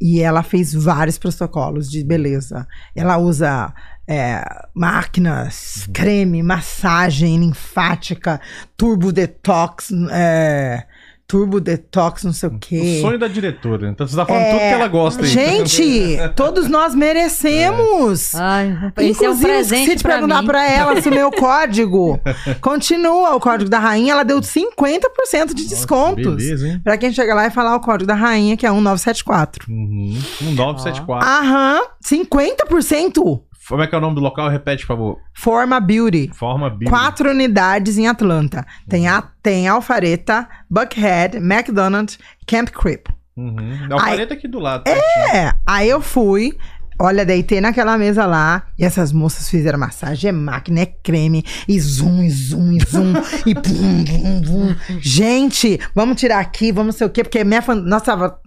e ela fez vários protocolos de beleza. Ela usa é, máquinas, creme, massagem linfática, turbo detox, é, turbo detox, não sei o quê. O sonho da diretora. Então você tá falando É, tudo que ela gosta aí. Gente, [laughs] todos nós merecemos. Ai, esse é um Inclusive, presente se te pra perguntar mim. pra ela se o meu código [laughs] continua o código da rainha, ela deu 50% de descontos. Beleza, hein? Pra quem chega lá e falar o código da rainha, que é 1974. Uhum. Um 974. Aham, 50%. Como é que é o nome do local? Repete, por favor. Forma Beauty. Forma Beauty. Quatro unidades em Atlanta. Tem, a, tem Alpharetta, Buckhead, McDonald's, Camp Creek. Uhum. O pareta aqui do lado. É. É, aí eu fui. Olha, deitei naquela mesa lá e essas moças fizeram massagem, é máquina, é creme, e zoom, e zoom, e zoom, e [laughs] bum, bum, bum. Gente, vamos tirar aqui, vamos sei o quê, porque minha fan... nós tava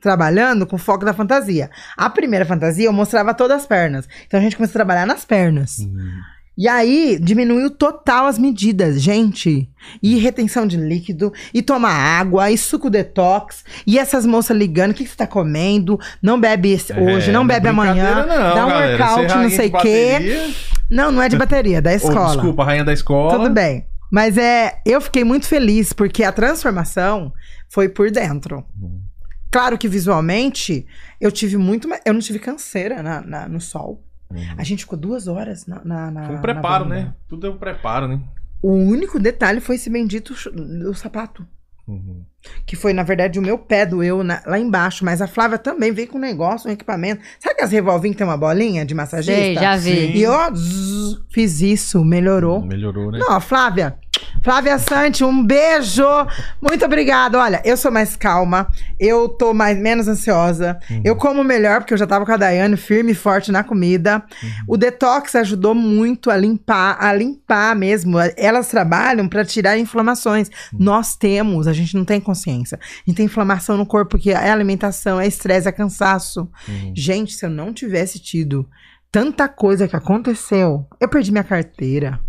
trabalhando com foco da fantasia. A primeira fantasia eu mostrava todas as pernas. Então a gente começou a trabalhar nas pernas. E aí, diminuiu total as medidas, gente. E retenção de líquido, e tomar água, e suco detox, e essas moças ligando, o que, que você tá comendo? Não bebe esse- hoje, não É, bebe amanhã, não, dá um galera. workout, não sei o quê. Não, não é de bateria, da Ou, escola. desculpa, rainha da escola. Tudo bem. Mas é, eu fiquei muito feliz, porque a transformação foi por dentro. Uhum. Claro que visualmente, eu tive muito. Eu não tive canseira na, na- no sol. Uhum. A gente ficou duas horas na. na, na Foi um na preparo, varanda. né? Tudo é um preparo, né? O único detalhe foi esse bendito do sapato. Uhum. Que foi, na verdade, o meu pé doeu na- lá embaixo. Mas a Flávia também veio com um negócio, um equipamento. Sabe que as revolvinhas que tem uma bolinha de massagista? Sei, já vi. Sim. E eu zzz, fiz isso, melhorou. Melhorou, né? Não, Flávia. Flávia Sante, um beijo. Muito obrigada. Olha, eu sou mais calma, eu tô mais menos ansiosa. Eu como melhor porque eu já tava com a Daiane firme e forte na comida. O detox ajudou muito a limpar, a limpar mesmo. Elas trabalham para tirar inflamações. Nós temos, a gente não tem consciência. A gente tem inflamação no corpo que é alimentação, é estresse, é cansaço. Uhum. Gente, se eu não tivesse tido tanta coisa que aconteceu, eu perdi minha carteira.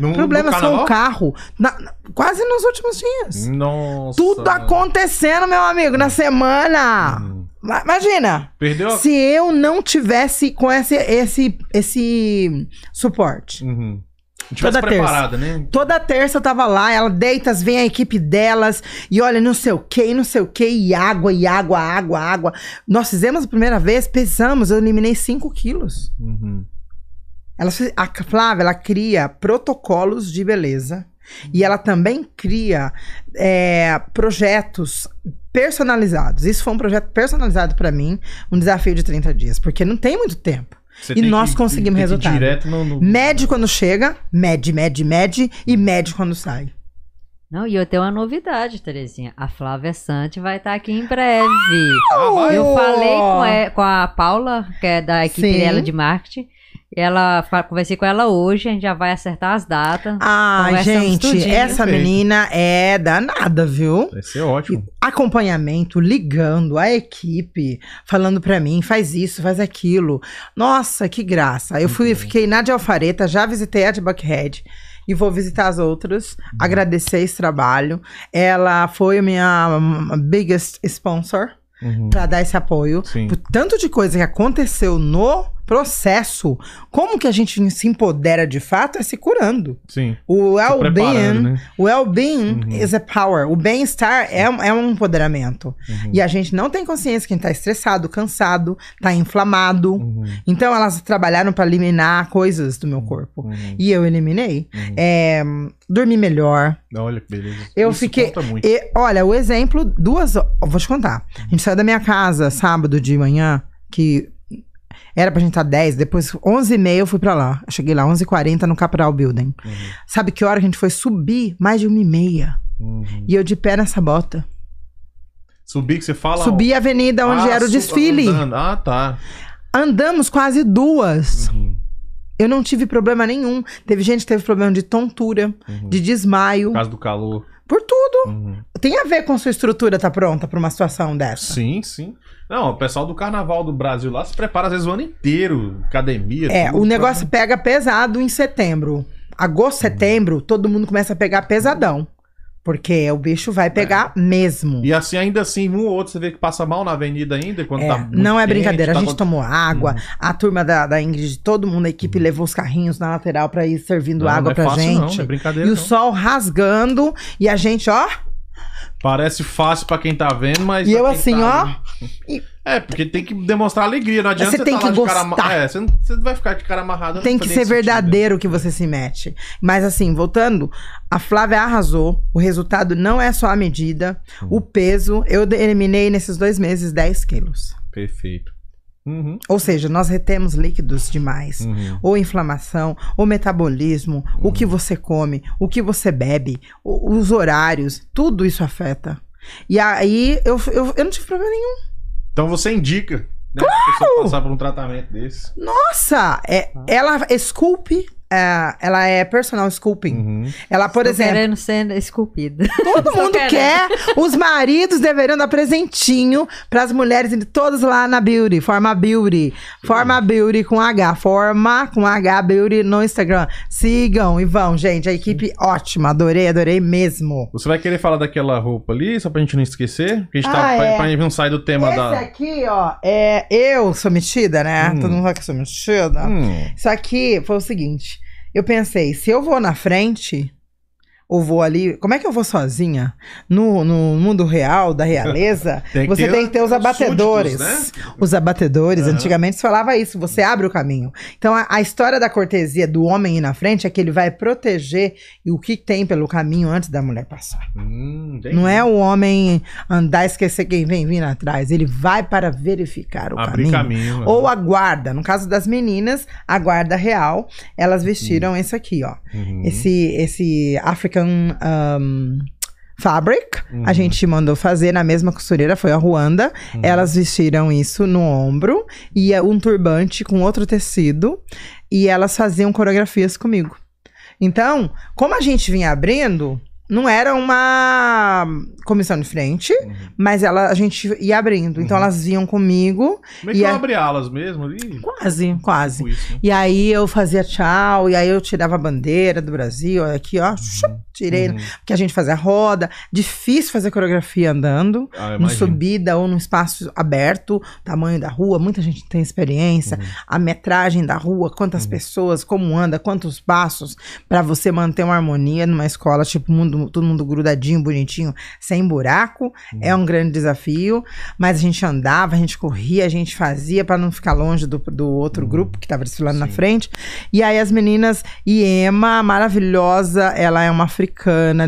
No, Problemas no com o carro. na- na- quase nos últimos dias. Nossa. Tudo acontecendo, meu amigo, na semana. Uhum. Ma- Imagina. Perdeu? Se eu não tivesse com esse, esse, esse suporte. Uhum. Toda terça. né? Toda terça eu tava lá, ela deitas, vem a equipe delas, e olha, não sei o que, não sei o que, e água, e água, água, água. Nós fizemos a primeira vez, pesamos, eu eliminei 5 quilos. Uhum. Ela, a Flávia, ela cria protocolos de beleza e ela também cria é, projetos personalizados. Isso foi um projeto personalizado pra mim, um desafio de 30 dias, porque não tem muito tempo. Você E nós que- conseguimos tem resultado. Direto no, no... Mede quando chega, mede, mede, mede e mede quando sai. Não, e eu tenho uma novidade, Terezinha. A Flávia Sante vai estar aqui em breve. Ah? Eu Oh! falei com, e- com a Paula, que é da equipe Sim. dela de marketing. Ela conversei com ela hoje, a gente já vai acertar as datas. Ai, Conversamos gente, tudinho. essa Perfeito. menina é danada, viu? Vai ser ótimo. acompanhamento, ligando a equipe, falando pra mim, faz isso, faz aquilo. Nossa, que graça. Eu fui, fiquei na de Alfareta, já visitei a de Buckhead e vou visitar as outras, agradecer esse trabalho. Ela foi a minha um, biggest sponsor Uhum. pra dar esse apoio. Sim. Por tanto de coisa que aconteceu no processo, como que a gente se empodera de fato é se curando. Sim. O well-being né? o well-being Uhum. is a power. O bem-estar é, um- é um empoderamento. Uhum. E a gente não tem consciência quem tá estressado, cansado, tá inflamado. Uhum. Então elas trabalharam para eliminar coisas do meu corpo. Uhum. E eu eliminei. Uhum. É, dormi melhor. Olha que beleza. Eu Isso fiquei- conta muito. E, olha, o exemplo, duas. Vou te contar. A gente saiu da minha casa sábado de manhã, que era pra gente estar 10, depois 11h30 eu fui pra lá. Eu cheguei lá 11h40 no Capral Building. Uhum. Sabe que hora que a gente foi subir? Mais de uma e meia. Uhum. E eu de pé nessa bota. Subir que você fala. Subi a avenida onde Ah, era o desfile. andando. Ah, tá. Andamos quase duas. Uhum. Eu não tive problema nenhum. Teve gente que teve problema de tontura, Uhum. de desmaio, Por causa do calor. por tudo. Uhum. Tem a ver com sua estrutura tá pronta pra uma situação dessa. Sim, sim. Não, o pessoal do carnaval do Brasil lá se prepara às vezes o ano inteiro. Academia. É, o negócio pra- pega pesado em setembro. Agosto, setembro, todo mundo começa a pegar pesadão. Porque o bicho vai pegar mesmo. E assim, ainda assim, um ou outro você vê que passa mal na avenida ainda, quando É, tá não é quente, brincadeira. tá a gente com- tomou água, Uhum. a turma da, da Ingrid, todo mundo, a equipe levou os carrinhos na lateral pra ir servindo Não, água não é pra fácil gente. Não, não é brincadeira E o não. sol rasgando, e a gente, ó, Parece fácil pra quem tá vendo, mas. E eu assim, tá ó, e- É, porque tem que demonstrar alegria. Não adianta Você você, tem tá que cara gostar. ama- É, você não, você não vai ficar de cara amarrado. tem que ser sentido. verdadeiro o que você se mete. Mas assim, voltando, a Flávia arrasou. O resultado não é só a medida, Uhum. o peso. Eu eliminei nesses dois meses 10 quilos. Perfeito. Uhum, Ou seja, nós retemos líquidos demais. uhum. Ou inflamação, ou metabolismo, o que você come, o que você bebe, os horários, tudo isso afeta. E aí eu, eu, eu não tive problema nenhum. Então você indica, né? A pessoa passar por um tratamento desse. Nossa, é, ela esculpe, é, ela é personal sculpting. Uhum. Ela, por Tô exemplo, querendo ser esculpida. todo [laughs] mundo querendo. quer, os maridos deveriam dar presentinho para as mulheres, todas lá na Beauty, Forma Beauty, Forma Beauty com H, Forma com H Beauty no Instagram. Sigam e vão, gente, a equipe ótima, adorei, adorei mesmo. Você vai querer falar daquela roupa ali, só pra gente não esquecer? Porque a gente Ah, tá. Pra, é. pra gente não sair do tema Esse da. aqui, ó, é eu sou metida, né? Hum. Todo mundo fala que eu sou metida. Hum, Isso aqui foi o seguinte: eu pensei, se eu vou na frente, ou vou ali. Como é que eu vou sozinha? No, no mundo real, da realeza, [laughs] Tem você tem que ter os súditos, abatedores. né? Os abatedores, Aham. antigamente se falava isso, você abre o caminho. Então a, a história da cortesia do homem ir na frente é que ele vai proteger o que tem pelo caminho antes da mulher passar. Hum. Não é o homem andar e esquecer quem vem vindo atrás. Ele vai para verificar o Abrir caminho. caminho. Ou a guarda. No caso das meninas, a guarda real, elas vestiram esse aqui, ó. Uhum. Esse, esse African um, Fabric. Uhum. A gente mandou fazer na mesma costureira, foi a Ruanda. Uhum. Elas vestiram isso no ombro e é um turbante com outro tecido. E elas faziam coreografias comigo. Então, como a gente vinha abrindo, não era uma comissão de frente, Uhum. mas ela, a gente ia abrindo. Então Uhum. elas vinham comigo, Como é que E eu a- abri alas mesmo ali? quase, quase. Tipo isso, né? E aí eu fazia tchau, e aí eu tirava a bandeira do Brasil, aqui ó, chup, tirei, Uhum. porque a gente fazia roda. Difícil fazer coreografia andando, Ah, imagino. subida ou num espaço aberto, tamanho da rua, muita gente tem experiência, Uhum. a metragem da rua, quantas pessoas, como anda, quantos passos, pra você manter uma harmonia numa escola, tipo, mundo, todo mundo grudadinho, bonitinho, sem buraco, é um grande desafio, mas a gente andava, a gente corria, a gente fazia pra não ficar longe do, do outro grupo que tava desfilando na Sim. frente, e aí as meninas, Iema, maravilhosa, ela é uma africana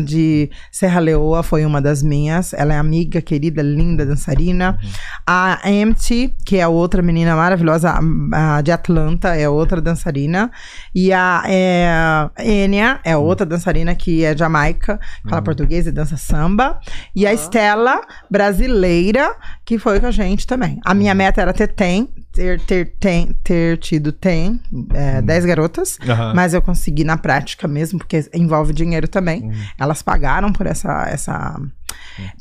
de Serra Leoa, foi uma das minhas, ela é amiga, querida, linda, dançarina, a Empty, que é a outra menina maravilhosa, a, a de Atlanta, é outra dançarina. E a é, Enya é outra dançarina que é Jamaica, fala português e dança samba. E a Estela, brasileira, que foi com a gente também. A minha meta era ter tem, ter, ter, tem, ter tido tem, é, 10 garotas. Aham. Mas eu consegui na prática mesmo, porque envolve dinheiro também. Uhum. Elas pagaram por essa. essa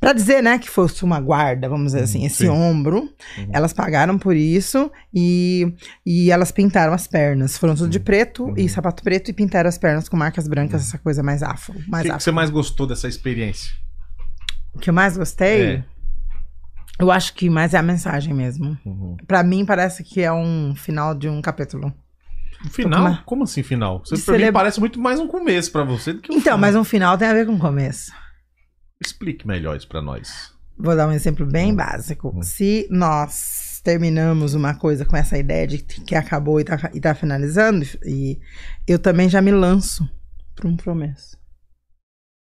Pra dizer, né, que fosse uma guarda, vamos dizer assim, esse sim. ombro. Elas pagaram por isso e, e elas pintaram as pernas. Foram tudo de preto e sapato preto e pintaram as pernas com marcas brancas, essa coisa mais afro. O que, que você mais gostou dessa experiência? O que eu mais gostei, É. eu acho que mais é a mensagem mesmo. Uhum. Pra mim, parece que é um final de um capítulo. Final? uma- Como assim final? Você, pra mim celebra- parece muito mais um começo pra você do que um Então, final. mas um final tem a ver com o começo. Explique melhor isso pra nós. Vou dar um exemplo Hum. bem básico. Se nós terminamos uma coisa com essa ideia de que acabou e tá, e tá finalizando, e eu também já me lanço para um começo.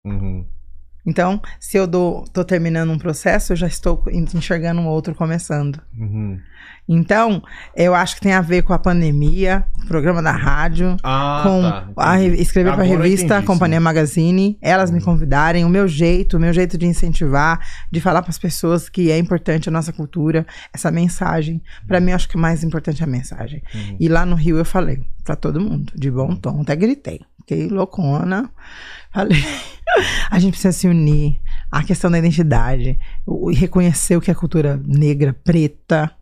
Uhum. Então, se eu dou, tô terminando um processo, eu já estou enxergando um outro começando. Uhum. Então, eu acho que tem a ver com a pandemia, programa da rádio, Ah, com tá. a, re- escrever para a revista Companhia. Magazine, elas me convidarem, o meu jeito, o meu jeito de incentivar, de falar para as pessoas que é importante a nossa cultura, essa mensagem. Para mim, eu acho que o mais importante é a mensagem. Uhum. E lá no Rio eu falei para todo mundo, de bom tom, até gritei. Fiquei loucona. Falei, [laughs] a gente precisa se unir. A questão da identidade, o- e reconhecer o que é cultura negra, preta.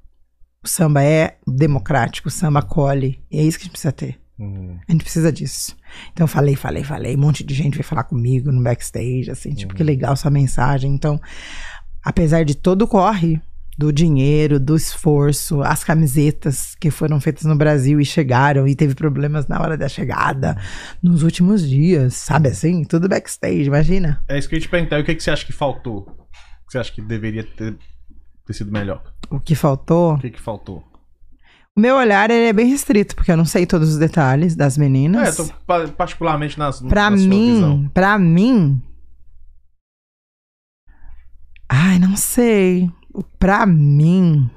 O samba é democrático, o samba acolhe. E é isso que a gente precisa ter. Uhum. A gente precisa disso. Então, falei, falei, falei. Um monte de gente veio falar comigo no backstage, assim, tipo, que legal sua mensagem. Então, apesar de todo o corre, do dinheiro, do esforço, as camisetas que foram feitas no Brasil e chegaram e teve problemas na hora da chegada, nos últimos dias, sabe assim? Tudo backstage, imagina. É isso que eu ia te perguntar. E o que, que você acha que faltou? O que você acha que deveria ter, ter sido melhor? O que faltou. O que, que faltou? O meu olhar ele é bem restrito, porque eu não sei todos os detalhes das É, meninas. tô pa- particularmente nas, Pra na sua mim, visão. pra mim. Ai, não sei. Pra mim.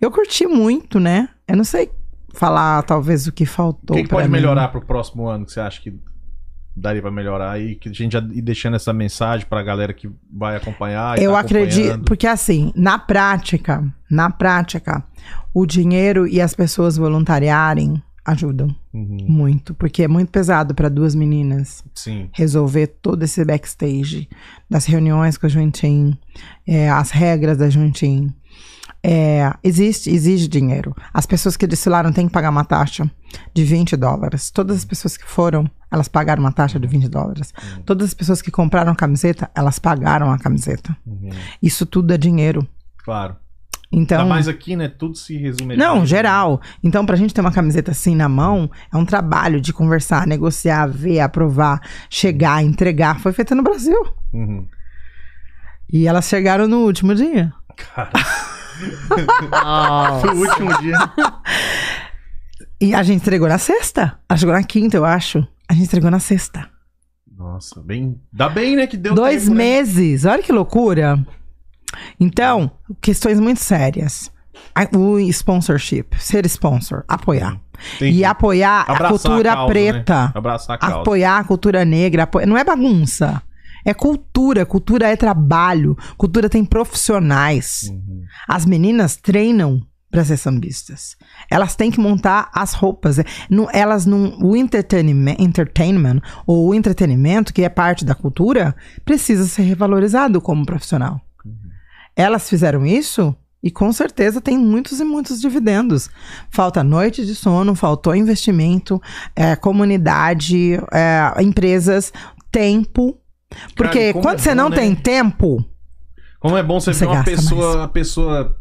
Eu curti muito, né? Eu não sei falar, talvez, o que O faltou. que, que pra pode mim. melhorar pro próximo ano que você acha que daria pra melhorar? E que a gente já ir deixando essa mensagem pra galera que vai acompanhar. Eu tá acredito, porque assim, na prática, na prática, o dinheiro e as pessoas voluntariarem ajudam Uhum, muito, porque é muito pesado para duas meninas. Sim. resolver todo esse backstage das reuniões com a Juntin, é, as regras da Juntin. É, existe, exige dinheiro. As pessoas que desfilaram têm que pagar uma taxa de 20 dólares. Todas as pessoas que foram, elas pagaram uma taxa de 20 dólares. Todas as pessoas que compraram camiseta, elas pagaram a camiseta. Uhum, Isso tudo é dinheiro. Claro. Então, Ainda mais aqui, né? Tudo se resume. não, geral. Então, pra gente ter uma camiseta assim na mão, é um trabalho de conversar, negociar, ver, aprovar, chegar, entregar. Foi feita no Brasil. Uhum. E elas chegaram no último dia. Cara, foi o último dia. E a gente entregou na sexta. Ela chegou na quinta, eu acho. A gente entregou na sexta. Nossa, bem. Dá bem, né? Que deu Dois tempo, né? meses. Olha que loucura. Então, questões muito sérias. O sponsorship, ser sponsor, apoiar. Entendi. E apoiar Abraçar a cultura a causa, preta. Né? Abraçar a causa. Apoiar a cultura negra. Não é bagunça. É cultura. Cultura é trabalho. Cultura tem profissionais. Uhum. As meninas treinam para ser sambistas. Elas têm que montar as roupas. Não- Elas não. O entertainment, entertainment ou o entretenimento, que é parte da cultura, precisa ser revalorizado como profissional. Elas fizeram isso e com certeza tem muitos e muitos dividendos. Falta noite de sono, faltou investimento, é, comunidade, é, empresas, tempo. Porque Cara, quando é você bom, não né? tem tempo, Como é bom você, Você ver uma pessoa, a pessoa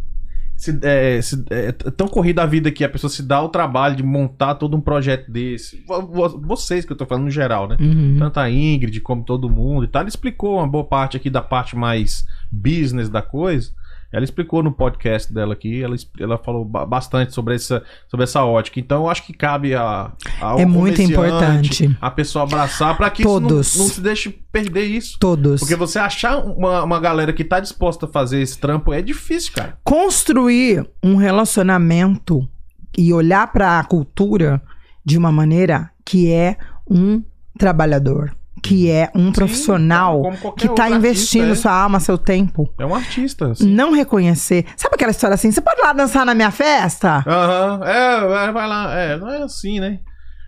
se, é, se- é tão corrida a vida que a pessoa se dá o trabalho de montar todo um projeto desse. Vo- vo- Vocês que eu tô falando no geral, né? Uhum. Tanto a Ingrid como todo mundo e tal. Ela explicou uma boa parte aqui da parte mais business da coisa. Ela explicou no podcast dela aqui, ela, ela falou ba- bastante sobre essa, sobre essa ótica. Então eu acho que cabe a, ao É muito importante. a pessoa abraçar para que Todos. não, não se deixe perder isso. todos. Porque você achar uma, uma galera que tá disposta a fazer esse trampo é difícil, cara. construir um relacionamento e olhar para a cultura de uma maneira que é um trabalhador, que é um profissional como qualquer que tá outro investindo artista, sua alma, seu tempo. É um artista. assim. Não reconhecer. Sabe aquela história assim? Você pode lá dançar na minha festa? Aham, é, vai- lá. É, não é assim, né?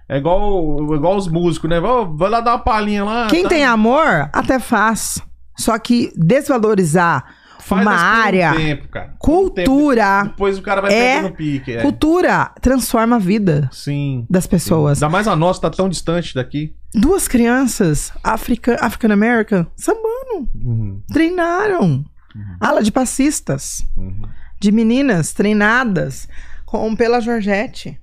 É igual, igual os músicos, né? Vai, vai lá dar uma palhinha lá. Quem tá? tem amor, até faz. Só que desvalorizar Faz uma um área, tempo, um tempo. cultura, Depois o cara vai é perdendo pique. É. cultura transforma a vida Sim. das pessoas. Ainda mais a nossa tá tão distante daqui. Duas crianças Africa, African American sambando, Uhum, treinaram. Ala de passistas, uhum. de meninas treinadas com pela Georgette.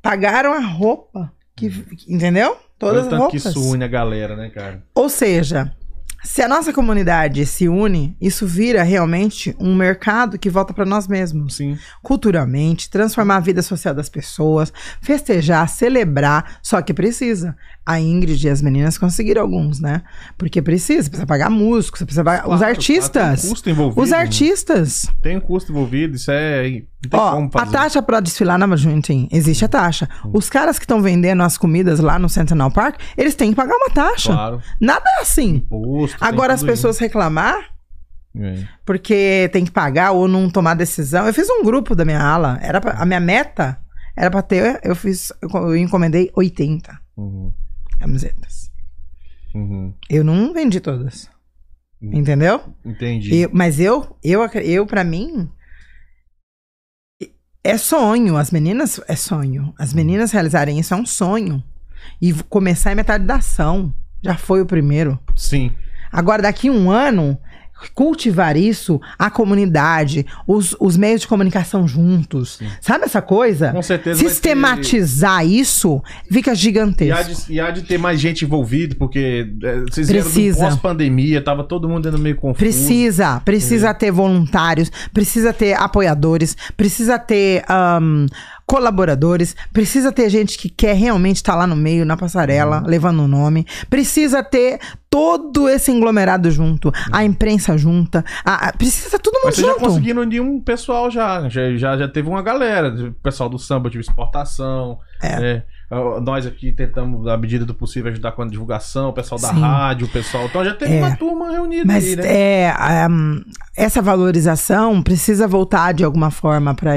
Pagaram a roupa, que, entendeu? Todas Olha o as tanto que roupas. isso une a galera, né, cara? Ou seja, se a nossa comunidade se une, isso vira realmente um mercado que volta para nós mesmos. Sim. Culturalmente, transformar a vida social das pessoas, festejar, celebrar, só que precisa. A Ingrid e as meninas conseguiram alguns, né? Porque precisa, precisa pagar músicos, você precisa pagar os Claro, artistas. Tem um custo envolvido. Os artistas. Tem um custo envolvido, isso é. Tem Ó, a taxa pra desfilar na Juntin, existe a taxa. Os caras que estão vendendo as comidas lá no Central Park, eles têm que pagar uma taxa. Claro. Nada é assim. Imposto. tem Agora as pessoas reclamar isso. É. porque tem que pagar ou não tomar decisão. Eu fiz um grupo da minha ala, era pra- a minha meta era pra ter, eu fiz, eu eu encomendei 80 Uhum, camisetas. uhum. Eu não vendi todas. Hum. Entendeu? Entendi. Eu- mas eu, eu, eu para mim é sonho. As meninas é sonho. As meninas realizarem isso é um sonho. E começar é metade da ação. Já foi o primeiro. Sim. Agora, daqui a um ano, cultivar isso, a comunidade, os, os meios de comunicação juntos. Sabe essa coisa? Com certeza. vai ter- Sistematizar isso fica E há, gigantesco. de, e há de ter mais gente envolvida, porque é, vocês Precisa. pós-pandemia, tava todo mundo ainda meio confuso. Precisa, precisa É. ter voluntários, precisa ter apoiadores, precisa ter ahn, colaboradores, precisa ter gente que quer realmente estar lá no meio, na passarela, Uhum. levando o nome. Precisa ter todo esse englomerado junto, a imprensa junta, a- a- precisa todo mundo Uhum. Mas você já junto. conseguiram unir um pessoal já. Já, já, já teve uma galera. O pessoal do samba de exportação. É. né? Nós aqui tentamos, na medida do possível, ajudar com a divulgação, o pessoal da Sim. rádio, o pessoal. Então já teve É. uma turma reunida Mas aí, né? é, ahn, essa valorização precisa voltar de alguma forma para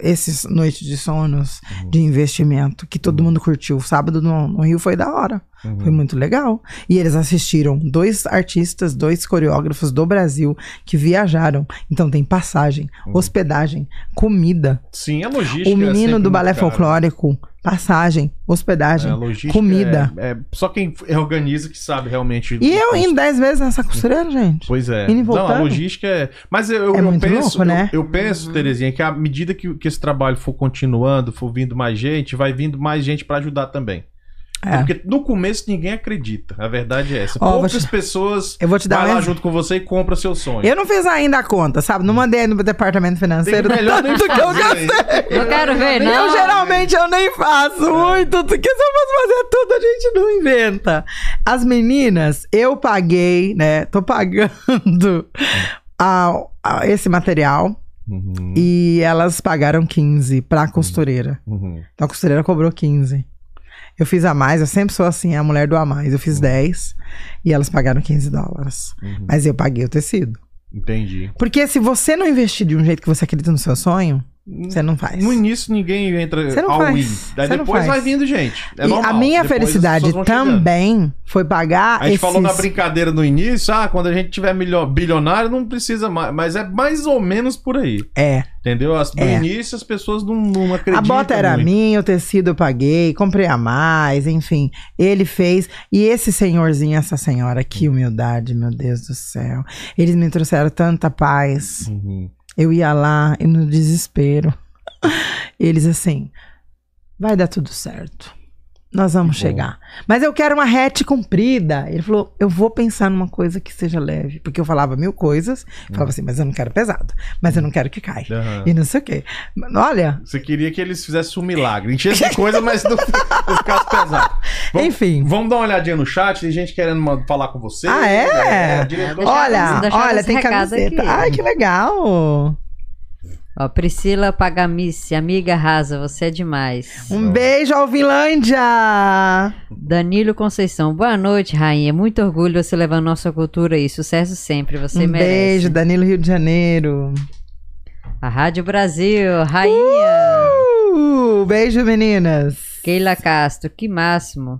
esses noites de sonos Uhum. de investimento que todo mundo curtiu. Sábado no, no Rio foi da hora. Uhum. Foi muito legal. E eles assistiram dois artistas, dois coreógrafos do Brasil que viajaram. Então tem passagem, Uhum. hospedagem, comida. Sim, a logística. O é menino sempre do balé folclórico, passagem, hospedagem, É, comida. É, é só quem organiza que sabe realmente. E eu indo dez vezes nessa costureira, gente. Pois é. E Não, a logística é. Mas eu, eu, É eu penso, louco, né? eu, eu penso, Terezinha, que à medida que, que esse trabalho for continuando, for vindo mais gente, vai vindo mais gente pra ajudar também. É. Porque no começo ninguém acredita. A verdade é essa. Vou Poucas te- pessoas Eu vou te dar vai um lá junto com você e compra seu sonho. Eu não fiz ainda a conta, sabe? Não mandei no departamento financeiro. Tem melhor tanto que eu gastei. Eu quero ver, Eu não. geralmente eu nem faço muito, porque se eu fosse fazer tudo, a gente não inventa. As meninas, eu paguei, né? Tô pagando [laughs] a- a esse material Uhum, e elas pagaram 15 pra costureira. uhum. Então a costureira cobrou 15. Eu fiz a mais, eu sempre sou assim, a mulher do a mais. Eu fiz 10 e elas pagaram 15 dólares. Uhum. Mas eu paguei o tecido. Entendi. Porque se você não investir de um jeito que você acredita no seu sonho, você não faz. No início ninguém entra Você não all faz. in. Daí Você depois vai vindo gente. É normal. a minha Depois felicidade vão chegando. também foi pagar A gente esses... falou na brincadeira no início, ah, quando a gente tiver milho- bilionário não precisa mais, mas é mais ou menos por aí, É, entendeu? As- No É. início as pessoas não, não acreditam a bota era muito. minha, o tecido eu paguei, comprei a mais, enfim. Ele fez. E esse senhorzinho, essa senhora, que humildade, meu Deus do céu. Eles me trouxeram tanta paz. Uhum. Eu ia lá e no desespero. [laughs] Eles assim, vai dar tudo certo. Nós vamos Que bom. chegar. Mas eu quero uma rete comprida. Ele falou, eu vou pensar numa coisa que seja leve. Porque eu falava mil coisas. Falava assim, mas eu não quero pesado. Mas eu não quero que caia. Aham. E não sei o quê. Olha, Você queria que eles fizessem um milagre. Enchesse de coisa, mas não, não ficasse pesado. [laughs] Vamos, enfim. Vamos dar uma olhadinha no chat, tem gente querendo falar com você. Ah, é? diretor- Deixa- Olha, olha, tem camiseta. aqui. Ai, que legal. Ó, Priscila Pagamice, amiga rasa, você é demais. Um beijo, Alvilândia. Danilo Conceição, boa noite, rainha. Muito orgulho você levando nossa cultura aí. Sucesso sempre, você um merece. beijo, Danilo Rio de Janeiro. A Rádio Brasil, rainha. Uh, beijo, meninas. Keila Castro, que máximo.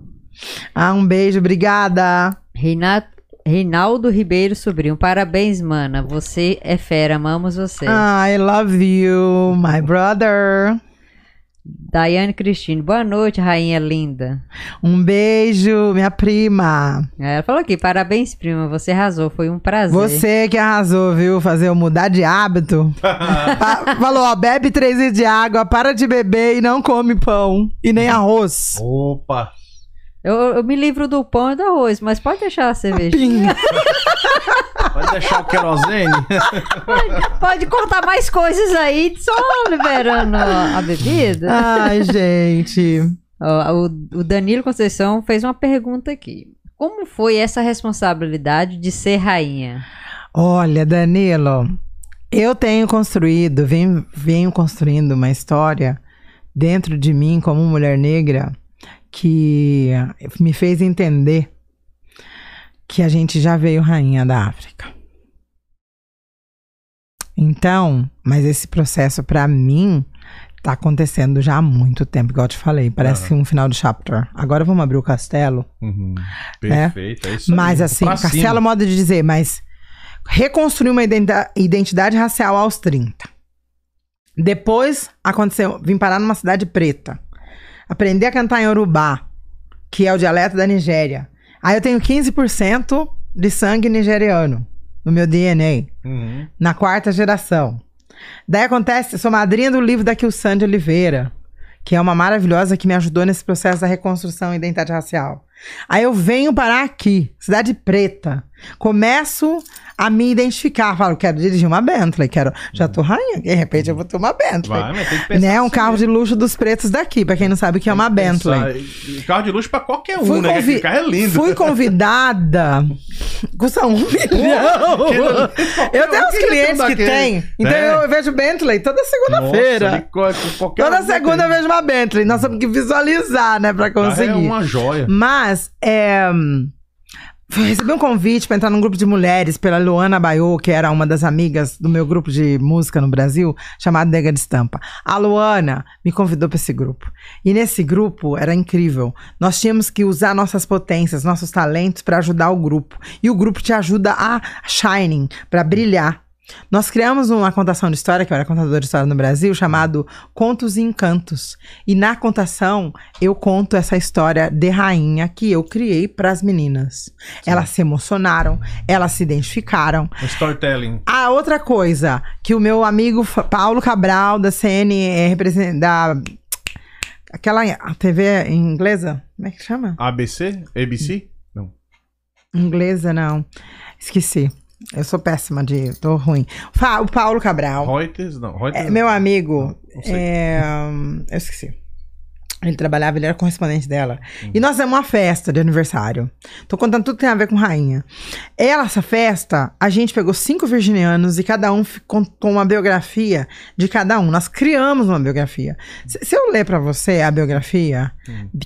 Ah, um beijo, obrigada. Reinato, Reinaldo Ribeiro Sobrinho, parabéns, mana. Você é fera, amamos você. Ah, I love you, my brother. Daiane Cristine, boa noite, rainha linda. Um beijo, minha prima. Ela falou aqui, parabéns, prima, você arrasou, foi um prazer. Você que arrasou, viu? Fazer eu mudar de hábito. [laughs] Falou, ó, bebe três litros de água, para de beber e não come pão. E nem arroz. Opa! Eu, eu me livro do pão e do arroz, mas pode deixar a cerveja. Vai [laughs] deixar o querosene? Pode cortar mais coisas aí, só liberando a bebida. Ai, gente. O, o Danilo Conceição fez uma pergunta aqui. Como foi essa responsabilidade de ser rainha? Olha, Danilo, eu tenho construído, venho, venho construindo uma história dentro de mim como mulher negra que me fez entender que a gente já veio rainha da África. Então, mas esse processo pra mim tá acontecendo já há muito tempo, igual eu te falei, parece Aham. um final de chapter. Agora vamos abrir o castelo. Uhum. Perfeito, é, isso Mas aí. assim, Pra castelo é cima. modo de dizer, mas reconstruir uma identidade racial aos 30. Depois aconteceu, vim parar numa cidade preta. Aprender a cantar em Urubá, que é o dialeto da Nigéria. Aí eu tenho 15% de sangue nigeriano no meu DNA, Uhum. na quarta geração. Daí acontece, eu sou madrinha do livro da Kilsande Oliveira, que é uma maravilhosa que me ajudou nesse processo da reconstrução e identidade racial. Aí eu venho parar aqui, cidade preta. Começo a me identificar. Falo, quero dirigir uma Bentley, quero. Já tô rainha, de repente eu vou ter uma Bentley. Vai, mas tem que pensar Né? Um assim, carro né? de luxo dos pretos daqui, pra quem não sabe o que é uma Bentley. pensar. Carro de luxo pra qualquer um, Fui né? convi- carro é lindo. Fui convidada. [laughs] Custa um milhão. Eu tenho uns clientes que tem. Então É. eu vejo Bentley toda segunda-feira. Toda segunda eu vejo uma Bentley. Nós temos que visualizar, né, pra Carro conseguir. É uma joia. Mas, é, recebi um convite para entrar num grupo de mulheres pela Luana Baiô, que era uma das amigas do meu grupo de música no Brasil, chamado Nega de Estampa. A Luana me convidou para esse grupo. E nesse grupo era incrível. Nós tínhamos que usar nossas potências, nossos talentos para ajudar o grupo. E o grupo te ajuda a shining, para brilhar. Nós criamos uma contação de história, que eu era contadora de história no Brasil, chamado Contos e Encantos. E na contação, eu conto essa história de rainha que eu criei para as meninas. Elas se emocionaram, elas se identificaram. O storytelling. A outra coisa, que o meu amigo Paulo Cabral, da CN, é, da. Aquela TV inglesa? Como é que chama? ABC? ABC? Não. Inglesa, não. Esqueci. Eu sou péssima de. tô ruim. Fa- o Paulo Cabral. Reuters? Não. Reuters É, meu amigo, não sei. é, hum, eu esqueci. Ele trabalhava, ele era correspondente dela. E nós temos uma festa de aniversário. Tô contando tudo que tem a ver com rainha. Ela, essa festa, a gente pegou cinco virginianos e cada um contou uma biografia de cada um. Nós criamos uma biografia. Se, se eu ler pra você a biografia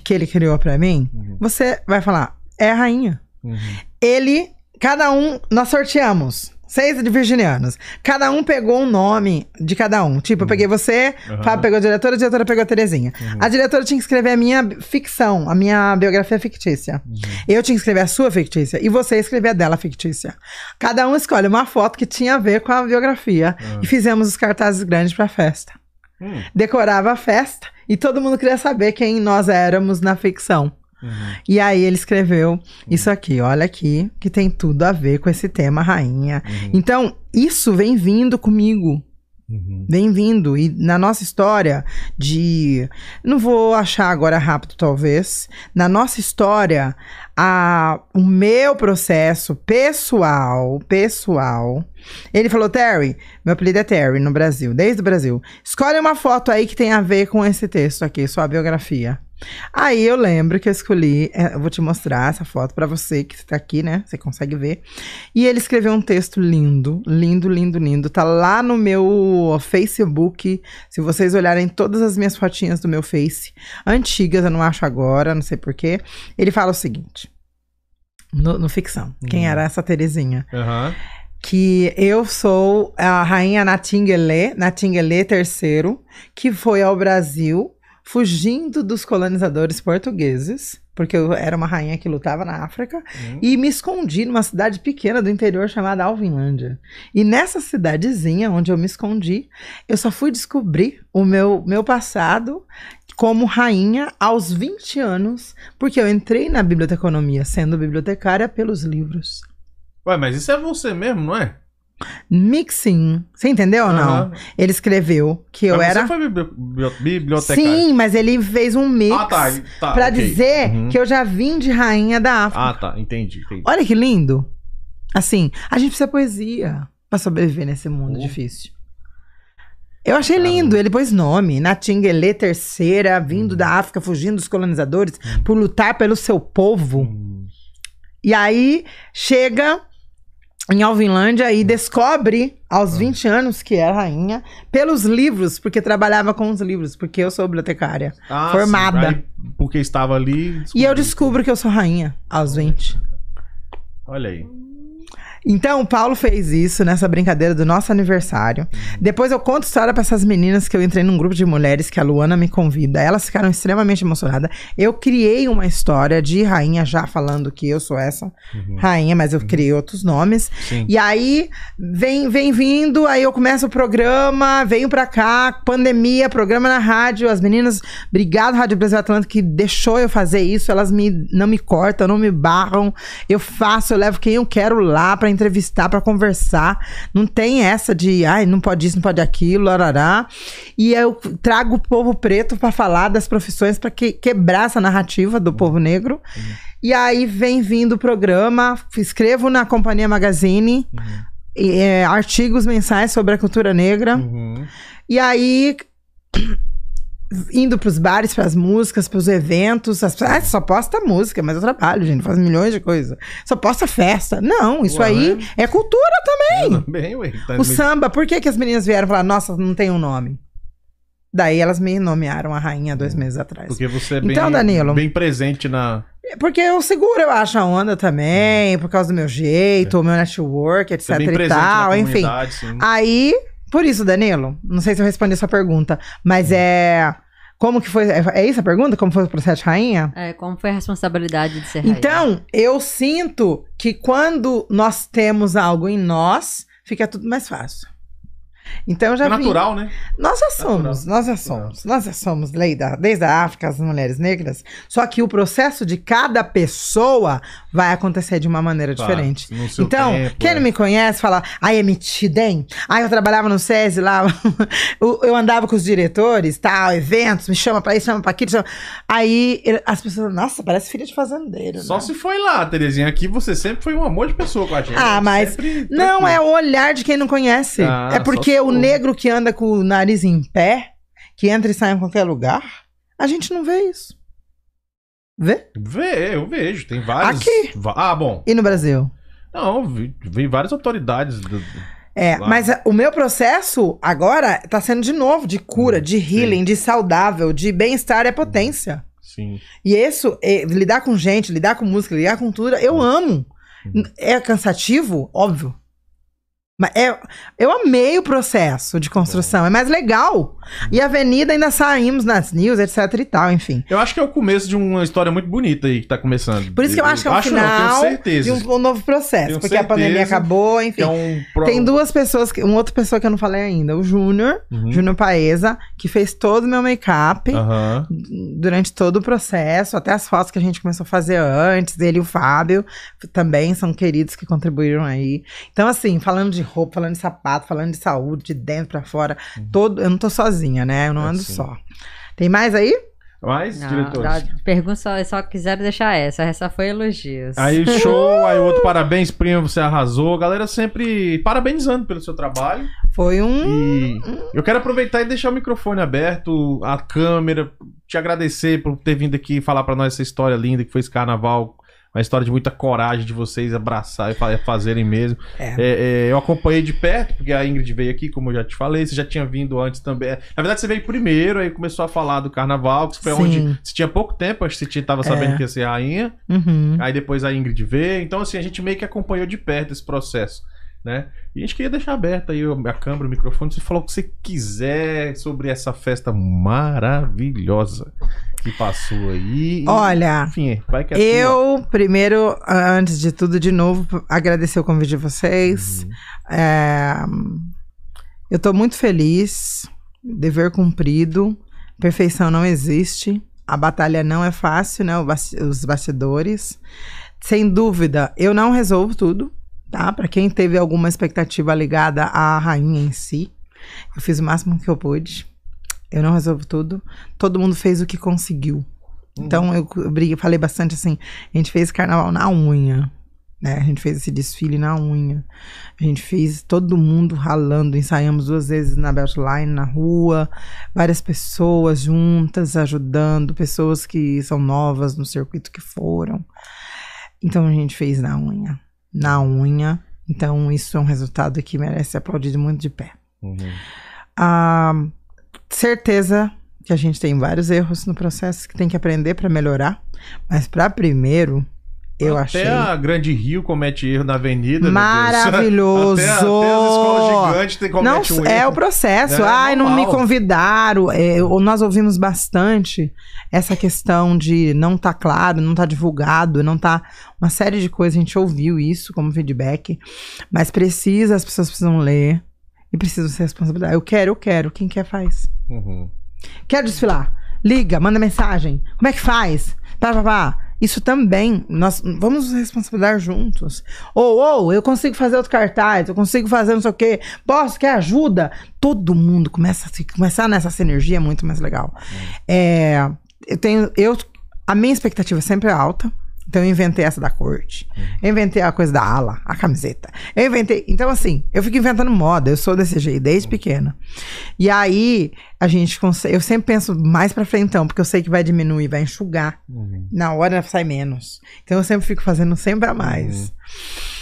que ele criou pra mim, você vai falar, é a rainha. Uhum. Ele, cada um, nós sorteamos. Seis de virginianos. Cada um pegou um nome de cada um. Tipo, eu peguei você, Aham. Fábio pegou a diretora, a diretora pegou a Terezinha. A diretora tinha que escrever a minha ficção, a minha biografia fictícia. Eu tinha que escrever a sua fictícia e você escrever a dela fictícia. Cada um escolhe uma foto que tinha a ver com a biografia. E fizemos os cartazes grandes pra festa. Hum. Decorava a festa e todo mundo queria saber quem nós éramos na ficção. Uhum. E aí ele escreveu isso aqui, olha aqui, que tem tudo a ver com esse tema rainha. Então, isso vem vindo comigo. Uhum. Vem vindo. E na nossa história de. Não vou achar agora rápido, talvez. Na nossa história, a, o meu processo pessoal, pessoal. Ele falou, Terry, meu apelido é Terry no Brasil, desde o Brasil. Escolhe uma foto aí que tem a ver com esse texto aqui, sua biografia. Aí eu lembro que eu escolhi, é, eu vou te mostrar essa foto pra você que está aqui, né? Você consegue ver. E ele escreveu um texto lindo, lindo, lindo, lindo. Tá lá no meu Facebook. Se vocês olharem todas as minhas fotinhas do meu Face, antigas, eu não acho agora, não sei porquê. Ele fala o seguinte. No, no ficção. Quem era essa Terezinha? Aham. que eu sou a rainha Natingele, Natingele III, que foi ao Brasil fugindo dos colonizadores portugueses, porque eu era uma rainha que lutava na África, e me escondi numa cidade pequena do interior chamada Alvinlândia. E nessa cidadezinha onde eu me escondi, eu só fui descobrir o meu, meu passado como rainha aos 20 anos, porque eu entrei na biblioteconomia sendo bibliotecária pelos livros. Ué, mas isso é você mesmo, não é? Mixing. Você entendeu ou não? Ele escreveu que eu Mas era. Você foi bibli- bio- bibliotecário? Sim, mas ele fez um mix Ah, tá. tá pra ok. dizer Uhum. que eu já vim de rainha da África. Ah, tá. Entendi, entendi. Olha que lindo. Assim, a gente precisa poesia pra sobreviver nesse mundo Oh. difícil. Eu achei lindo, ele pôs nome, Natingele terceira, vindo da África, fugindo dos colonizadores, por lutar pelo seu povo. Hum. E aí chega em Alvinlândia e descobre aos 20 anos que é rainha pelos livros, porque trabalhava com os livros, porque eu sou bibliotecária. Ah, Formada. sim. Porque estava ali. E eu descubro que eu sou rainha aos 20. Olha aí. Então, o Paulo fez isso nessa brincadeira do nosso aniversário. Depois eu conto história para essas meninas que eu entrei num grupo de mulheres que a Luana me convida. Elas ficaram extremamente emocionadas. Eu criei uma história de rainha já falando que eu sou essa rainha, mas eu criei outros nomes. Sim. E aí vem vem vindo, aí eu começo o programa, venho pra cá, pandemia, programa na rádio, as meninas, obrigado Rádio Brasil Atlântico que deixou eu fazer isso, elas me não me cortam, não me barram. Eu faço, eu levo quem eu quero lá pra entrevistar, pra conversar. Não tem essa de, ai, não pode isso, não pode aquilo, larará. E eu trago o povo preto pra falar das profissões pra que, quebrar essa narrativa do povo negro. E aí vem vindo o programa, escrevo na Companhia Magazine e, é, artigos mensais sobre a cultura negra. Uhum. E aí, indo pros bares, pras músicas, pros eventos. As, ah, só posta música, mas eu trabalho, gente, faz milhões de coisas. Só posta festa. Não, isso Ué, aí né? é cultura também. Bem, ué. Tá O me- samba, por que, que as meninas vieram falar, nossa, não tem um nome? Daí elas me nomearam a rainha dois meses atrás. Porque você é bem, Então, Danilo. bem presente na. Porque eu seguro, eu acho, a onda também, por causa do meu jeito, o meu network, etc é e tal, enfim. sim. Aí, por isso, Danilo, não sei se eu respondi a sua pergunta, mas é. Como que foi? É é isso a pergunta? Como foi o processo de rainha? É, como foi a responsabilidade de ser rainha? Então, eu sinto que quando nós temos algo em nós, fica tudo mais fácil. Então eu já É natural, né? Nós já somos, Natural. nós já somos, nós já somos da, desde a África, as mulheres negras. Só que o processo de cada pessoa vai acontecer de uma maneira Claro, diferente. Então, tempo, quem é. não me conhece fala, ai, é metida, hein? Ai, eu trabalhava no SESI lá, [laughs] eu, andava com os diretores, tal, eventos, me chama pra isso, chama pra aquilo. chama- Aí as pessoas, nossa, parece filha de fazendeiro. Só né? se foi lá, Terezinha. Aqui você sempre foi um amor de pessoa com a gente. Ah, mas Sempre Não, é o olhar de quem não conhece. Ah, é só porque o negro que anda com o nariz em pé, que entra e sai em qualquer lugar, a gente não vê isso. Vê? Vê, eu vejo. Tem vários. Aqui. Ah, bom. E no Brasil? Não, vi, vi várias autoridades. do- É, Lá. mas a- o meu processo agora tá sendo de novo de cura, de healing, de saudável, de bem-estar é potência. Sim. E isso, é, lidar com gente, lidar com música, lidar com tudo, eu amo. Uhum. É cansativo? Óbvio. Mas é, eu amei o processo de construção, é mais legal. E a Avenida ainda saímos nas news, etc e tal, enfim. Eu acho que é o começo de uma história muito bonita aí que tá começando. Por isso que eu acho que é o não, final tenho certeza. de um, um novo processo. Tenho porque a pandemia certeza acabou, enfim. Que é um pro- Tem duas pessoas, que- uma outra pessoa que eu não falei ainda, o Júnior, Uhum. Júnior Paesa, que fez todo o meu make-up Aham. durante todo o processo, até as fotos que a gente começou a fazer antes, ele e o Fábio também são queridos que contribuíram aí. Então, assim, falando de roupa, falando de sapato, falando de saúde, de dentro pra fora, todo, eu não tô sozinha, né? Eu não É, ando sim. só. Tem mais aí? Não, diretores. da- pergunta só, só quiseram deixar essa. Essa foi elogios. Aí, show. aí, o outro, parabéns, prima, você arrasou. A galera sempre parabenizando pelo seu trabalho. Foi um. E eu quero aproveitar e deixar o microfone aberto, a câmera, te agradecer por ter vindo aqui falar pra nós essa história linda que foi esse carnaval. Uma história de muita coragem de vocês abraçar e fa- fazerem mesmo. É. É, é, eu acompanhei de perto, porque a Ingrid veio aqui, como eu já te falei. Você já tinha vindo antes também. Na verdade, você veio primeiro, aí começou a falar do carnaval, que foi Sim. onde você tinha pouco tempo, acho que você tava sabendo É. que ia ser rainha. Uhum. Aí depois a Ingrid veio. Então, assim, a gente meio que acompanhou de perto esse processo, né? E a gente queria deixar aberta aí a câmera, o microfone. Você falou o que você quiser sobre essa festa maravilhosa que passou aí. Olha, Enfim, é tua. eu, primeiro, antes de tudo, de novo, agradecer o convite de vocês. Uhum. É, eu tô muito feliz, dever cumprido, perfeição não existe, a batalha não é fácil, né? Os bastidores. Sem dúvida, eu não resolvo tudo, tá? Pra quem teve alguma expectativa ligada à rainha em si, eu fiz o máximo que eu pude. Eu não resolvo tudo. Todo mundo fez o que conseguiu. Então eu, eu briguei- falei bastante assim, a gente fez carnaval na unha, né? A gente fez esse desfile na unha. A gente fez todo mundo ralando, ensaiamos duas vezes na Beltline, na rua, várias pessoas juntas, ajudando, pessoas que são novas no circuito que foram. Então a gente fez na unha. Na unha. Então isso é um resultado que merece ser aplaudido muito de pé. Uhum. Ah, certeza que a gente tem vários erros no processo que tem que aprender para melhorar, mas para primeiro eu até achei a Grande Rio comete erro na avenida. [laughs] maravilhoso. Até, até as escolas gigantes tem Não, um erro. é o processo. É Ai, não me convidaram. É, nós ouvimos bastante essa questão de não tá claro, não tá divulgado, não tá. Uma série de coisas. A gente ouviu isso como feedback. Mas precisa, as pessoas precisam ler. E precisam ser responsabilidade. Eu quero, eu quero. Quem quer faz. Uhum. Quero desfilar. Liga, manda mensagem. Como é que faz? Pá, pá, pá. Isso também, nós vamos nos responsabilizar juntos. Ou, ou, eu consigo fazer outro cartaz, eu consigo fazer não sei o quê. Posso, quer ajuda? Todo mundo começa a se, começar nessa sinergia é muito mais legal. É, eu tenho, eu, a minha expectativa sempre é alta. Então eu inventei essa da corte. Eu inventei a coisa da ala, a camiseta. Eu inventei. Então, assim, eu fico inventando moda. Eu sou desse jeito, desde pequena. E aí, a gente consegue. Eu sempre penso mais pra frentão, porque eu sei que vai diminuir, vai enxugar. Uhum. Na hora sai menos. Então eu sempre fico fazendo sempre a mais.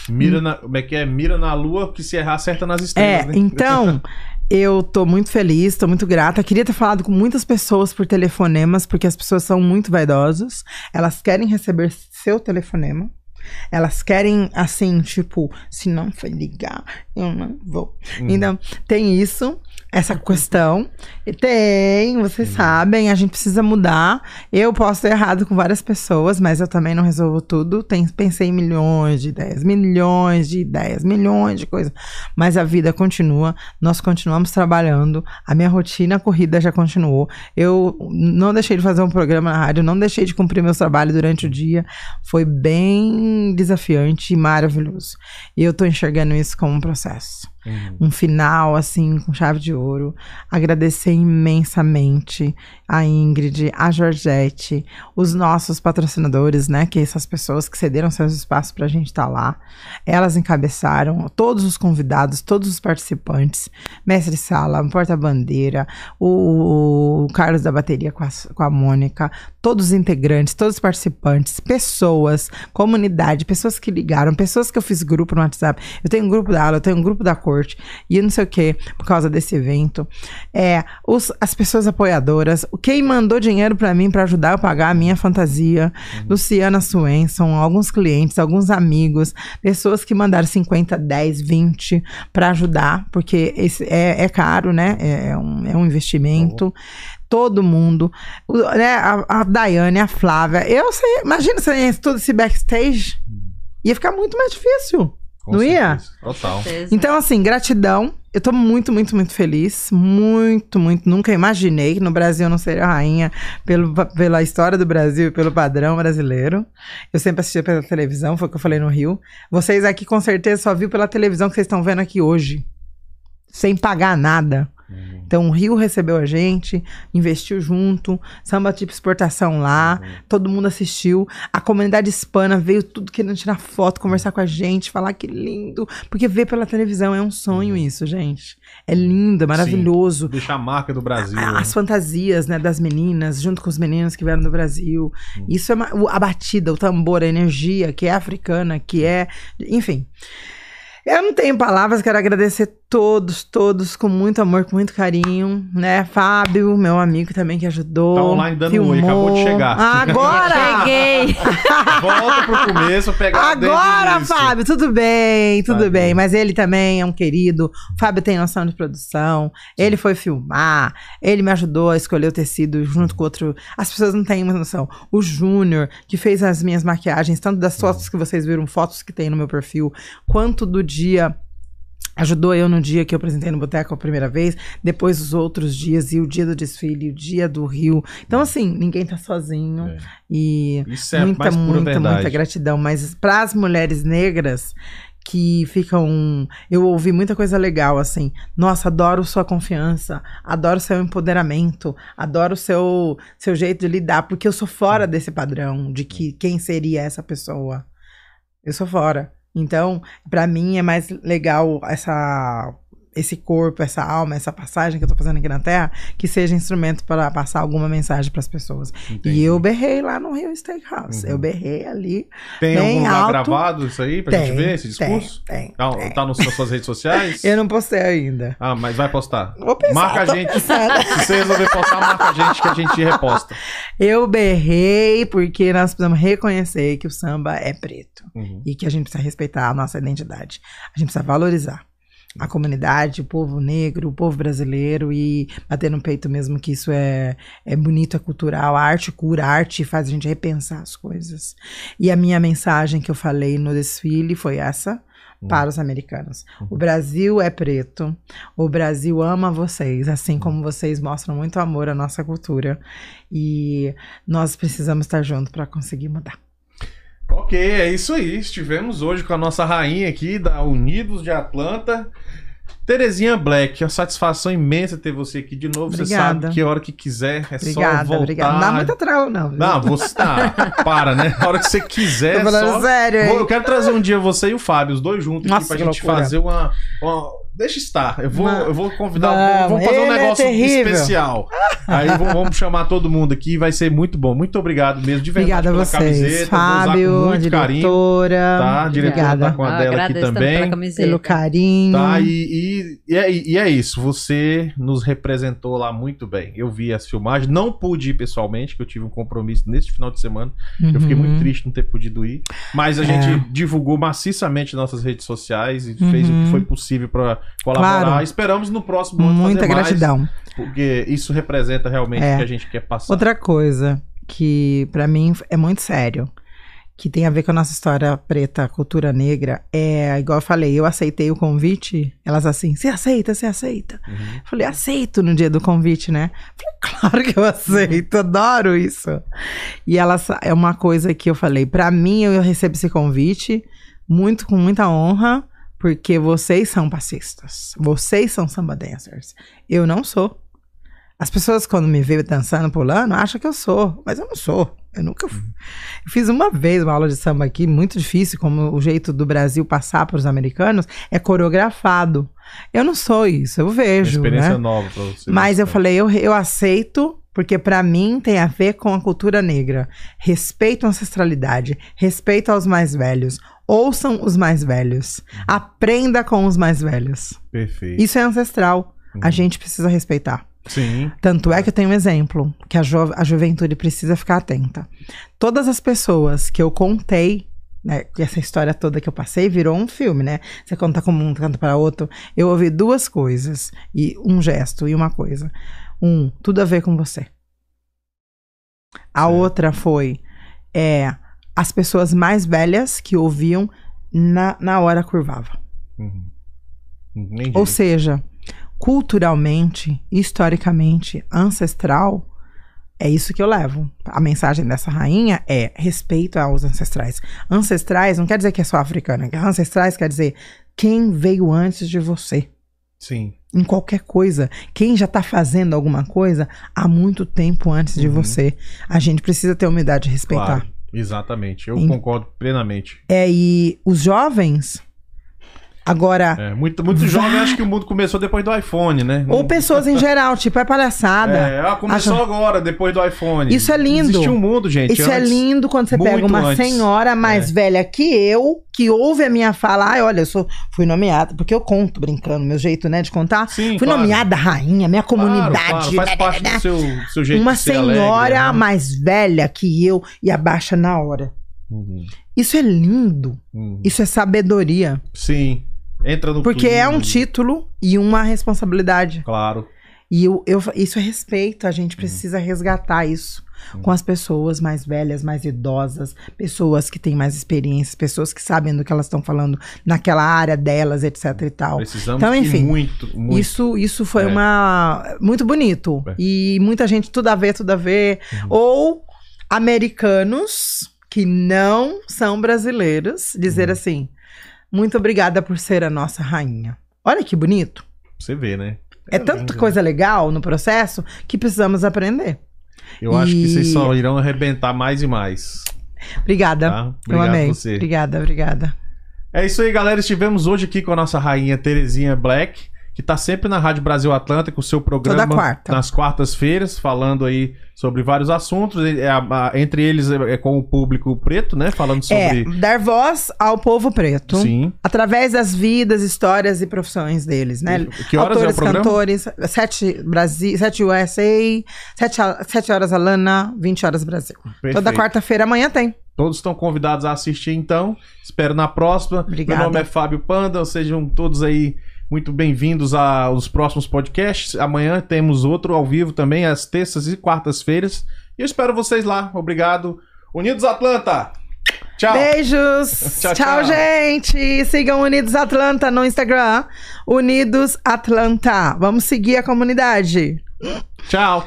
Mira na, como é que é? Mira na lua, que se errar, acerta nas É, estrelas, né? então, [laughs] Eu tô muito feliz, tô muito grata. Queria ter falado com muitas pessoas por telefonemas, porque as pessoas são muito vaidosas. Elas querem receber seu telefonema. Elas querem, assim, tipo, se não foi ligar, eu não vou. Então, tem isso, essa questão. E tem, vocês sabem, a gente precisa mudar. Eu posso ter errado com várias pessoas, mas eu também não resolvo tudo. Tem, pensei em milhões de ideias, milhões de ideias, milhões de coisas. Mas a vida continua, nós continuamos trabalhando, a minha rotina corrida já continuou. Eu não deixei de fazer um programa na rádio, não deixei de cumprir meus trabalhos durante o dia. Foi bem desafiante e maravilhoso. E eu tô enxergando isso como um processo. Um final, assim, com chave de ouro. Agradecer imensamente a Ingrid, a Georgette, os nossos patrocinadores, né? Que essas pessoas que cederam seus espaços pra gente estar lá. Elas encabeçaram todos os convidados, todos os participantes. Mestre Sala, Porta-Bandeira, o, o Carlos da Bateria com a, com a Mônica, todos os integrantes, todos os participantes, pessoas, comunidade, pessoas que ligaram, pessoas que eu fiz grupo no WhatsApp. Eu tenho um grupo da aula, eu tenho um grupo da corte, e eu não sei o que, por causa desse evento. É, os, as pessoas apoiadoras, quem mandou dinheiro pra mim pra ajudar eu a pagar a minha fantasia, Luciana Swenson, alguns clientes, alguns amigos, pessoas que mandaram 50, 10, 20 pra ajudar, porque esse é, é caro, né? É, é um, é um investimento todo mundo, o- né? A, a Daiane, a Flávia. Eu sei, imagina se eu tudo esse backstage. Ia ficar muito mais difícil. Com não ia? certeza. Total. Certeza. Então, assim, gratidão. Eu tô muito, muito, muito feliz. Muito, muito. Nunca imaginei que no Brasil eu não seria rainha pelo, pela história do Brasil e pelo padrão brasileiro. Eu sempre assistia pela televisão, foi o que eu falei no Rio. Vocês aqui com certeza só viu pela televisão que vocês estão vendo aqui hoje. Sem pagar nada. Então o Rio recebeu a gente, investiu junto, samba tipo exportação lá, todo mundo assistiu, a comunidade hispana veio tudo querendo tirar foto, conversar com a gente, falar que lindo, porque ver pela televisão é um sonho isso, gente. É lindo, é maravilhoso. Deixar a marca do Brasil. A- né? As fantasias, né, das meninas, junto com os meninos que vieram do Brasil. Isso é a batida, o tambor, a energia, que é africana, que é. Enfim. Eu não tenho palavras, quero agradecer todos, todos, com muito amor, com muito carinho, né? Fábio, meu amigo também que ajudou. Tá online dando oi, acabou de chegar. Agora! [laughs] Cheguei! Volta pro começo, pegar Agora. Fábio, tudo bem, tudo Tá bem. bom. Mas ele também é um querido. O Fábio tem noção de produção. Ele foi filmar. Ele me ajudou a escolher o tecido junto com outro. As pessoas não têm muita noção. O Júnior, que fez as minhas maquiagens, tanto das fotos que vocês viram, fotos que tem no meu perfil, quanto do dia. Ajudou eu no dia que eu apresentei no Boteco a primeira vez, depois os outros dias, e o dia do desfile, e o dia do Rio. Então, assim, ninguém tá sozinho. É. E Isso é muita, muita, verdade. muita gratidão. Mas para as mulheres negras que ficam. Eu ouvi muita coisa legal, assim. Nossa, adoro sua confiança, adoro seu empoderamento, adoro seu, seu jeito de lidar, porque eu sou fora desse padrão de que quem seria essa pessoa. Eu sou fora. Então, pra mim é mais legal essa esse corpo, essa alma, essa passagem que eu tô fazendo aqui na Terra, que seja instrumento para passar alguma mensagem pras pessoas. Entendi. E eu berrei lá no Rio Steakhouse. Uhum. Eu berrei ali. Tem bem algum lugar alto. gravado isso aí pra Tem, gente ver esse discurso? Tem, tem. Tá, tem. tá nos- nas suas redes sociais? [laughs] Eu não postei ainda. Ah, mas vai postar. Vou pensar, Marca a gente. pensando. Se você resolver postar, marca a gente que a gente reposta. [laughs] Eu berrei porque nós precisamos reconhecer que o samba é preto. Uhum. e que a gente precisa respeitar a nossa identidade. A gente precisa valorizar a comunidade, o povo negro, o povo brasileiro e bater no peito mesmo que isso é, é bonito, é cultural. A arte cura, a arte faz a gente repensar as coisas. E a minha mensagem que eu falei no desfile foi essa. Para os americanos. O Brasil é preto. O Brasil ama vocês, assim como vocês mostram muito amor à nossa cultura. E nós precisamos estar juntos para conseguir mudar. Ok, é isso aí. Estivemos hoje com a nossa rainha aqui da Unidos de Atlanta. Terezinha Black, uma satisfação imensa ter você aqui de novo. Você Obrigada. sabe que a hora que quiser é só Obrigada, voltar. obrigada. Não dá muita trau, não. viu? Não, você tá. Para, né? A hora que você quiser. Tô falando só... sério, hein? Eu quero trazer um dia você e o Fábio, os dois juntos, aqui Nossa, pra que gente loucura. fazer uma, uma- deixa estar. Eu vou, Não. eu vou convidar. Vamos, Vamos fazer um é negócio terrível. especial. [laughs] Aí vamos, vamos chamar todo mundo aqui. Vai ser muito bom. Muito obrigado mesmo, de verdade. Obrigada a pela vocês. camiseta. Vou usar Fábio, com a muito carinho. diretora. Tá? A diretora Obrigada tá com a Ah, dela aqui também. pelo carinho. Tá, e, e, e é, e é isso. Você nos representou lá muito bem. Eu vi as filmagens, não pude ir pessoalmente, que eu tive um compromisso neste final de semana. Eu fiquei Uhum. muito triste de não ter podido ir. Mas a É. gente divulgou maciçamente nossas redes sociais e fez o Uhum. que foi possível para colaborar. Claro. Esperamos no próximo ano Muita fazer mais, gratidão. porque isso representa realmente É. o que a gente quer passar. Outra coisa que pra mim é muito sério, que tem a ver com a nossa história preta, cultura negra, é igual eu falei, eu aceitei o convite, elas assim, você aceita, você aceita. Uhum. Falei, aceito no dia do convite, né? Falei, claro que eu aceito, adoro isso. E ela sa- é uma coisa que eu falei, pra mim eu recebo esse convite muito com muita honra, porque vocês são passistas, vocês são samba dancers. Eu não sou. As pessoas quando me veem dançando, pulando, acham que eu sou, mas eu não sou. Eu nunca fui. Eu fiz uma vez uma aula de samba aqui, muito difícil, como o jeito do Brasil passar para os americanos é coreografado. Eu não sou isso, eu Uma vejo, experiência né? nova pra você. Mas eu falei, eu, eu aceito, porque pra mim tem a ver com a cultura negra. Respeito à ancestralidade, respeito aos mais velhos. Ouçam os mais velhos. Aprenda com os mais velhos. Perfeito. Isso é ancestral. A Uhum. gente precisa respeitar. Sim. Tanto é que eu tenho um exemplo, que a, jo- a juventude precisa ficar atenta. Todas as pessoas que eu contei, né, essa história toda que eu passei virou um filme, né? Você conta como um, canta para outro. Eu ouvi duas coisas, e um gesto e uma coisa. Um, tudo a ver com você. A outra foi é, as pessoas mais velhas que ouviam na, na hora curvava. Uhum. Entendi. Ou seja, culturalmente, historicamente, ancestral, é isso que eu levo. A mensagem dessa rainha é respeito aos ancestrais. Ancestrais não quer dizer que é só africana. Ancestrais quer dizer quem veio antes de você. Sim. Em qualquer coisa. Quem já tá fazendo alguma coisa há muito tempo antes de Uhum. você. A gente precisa ter humildade de respeitar. Claro. Exatamente. Eu Em- concordo plenamente. É, e os jovens. Agora, É, muito muito jovem acho que o mundo começou depois do iPhone, né? ou pessoas em geral, [laughs] tipo, é palhaçada. É, ah, começou Acha- agora, depois do iPhone. Isso é lindo. Existe um mundo, gente. Isso é antes. lindo quando você pega uma antes. senhora mais velha que eu, que ouve a minha fala, ai, olha, eu sou, fui nomeada, porque eu conto brincando, meu jeito, né, de contar. Sim, fui claro. nomeada rainha, minha Claro, comunidade. claro, faz né, parte né, do né. seu, seu jeito Uma senhora alegre, né? mais velha que eu e abaixa na hora. Uhum, Isso é lindo. uhum. Isso é sabedoria. Sim. Entra no Porque é um título e uma responsabilidade. Claro. E eu, eu- isso é respeito, a Uhum. gente precisa resgatar isso com as pessoas mais velhas, mais idosas, pessoas que têm mais experiências, pessoas que sabem do que elas estão falando naquela área delas, etc e tal. Precisamos Então, enfim, muito, muito. Isso, isso foi É. uma muito bonito É. e muita gente tudo a ver, tudo a ver. Uhum. Ou americanos que não são brasileiros dizer Uhum. assim: muito obrigada por ser a nossa rainha. Olha que bonito. Você vê, né? É, tanta lindo. coisa legal no processo que precisamos aprender. Eu acho que E- vocês só irão arrebentar mais e mais. Obrigada. Tá? Eu amei. você. Obrigada, obrigada. É isso aí, galera. Estivemos hoje aqui com a nossa rainha Terezinha Black, que tá sempre na Rádio Brasil Atlântico, o seu programa Toda quarta. nas quartas-feiras, falando aí sobre vários assuntos, é, entre eles é, é com o público preto, né? Falando sobre. É, dar voz ao povo preto. Sim. Através das vidas, histórias e profissões deles, né? Que horas Autores, é o programa? cantores, 7 Brasil, 7 USA, 7, a- 7 horas Alana, 20 horas Brasil. Perfeito. Toda quarta-feira amanhã tem. Todos estão convidados a assistir, então. Espero na próxima. Obrigada. Meu nome é Fábio Panda. Sejam todos aí muito bem-vindos aos próximos podcasts. Amanhã temos outro ao vivo também, às terças e quartas-feiras. E eu espero vocês lá. Obrigado. Unidos Atlanta! Tchau! Beijos! [laughs] Tchau, tchau, tchau. gente! Sigam Unidos Atlanta no Instagram. Unidos Atlanta. Vamos seguir a comunidade. Tchau!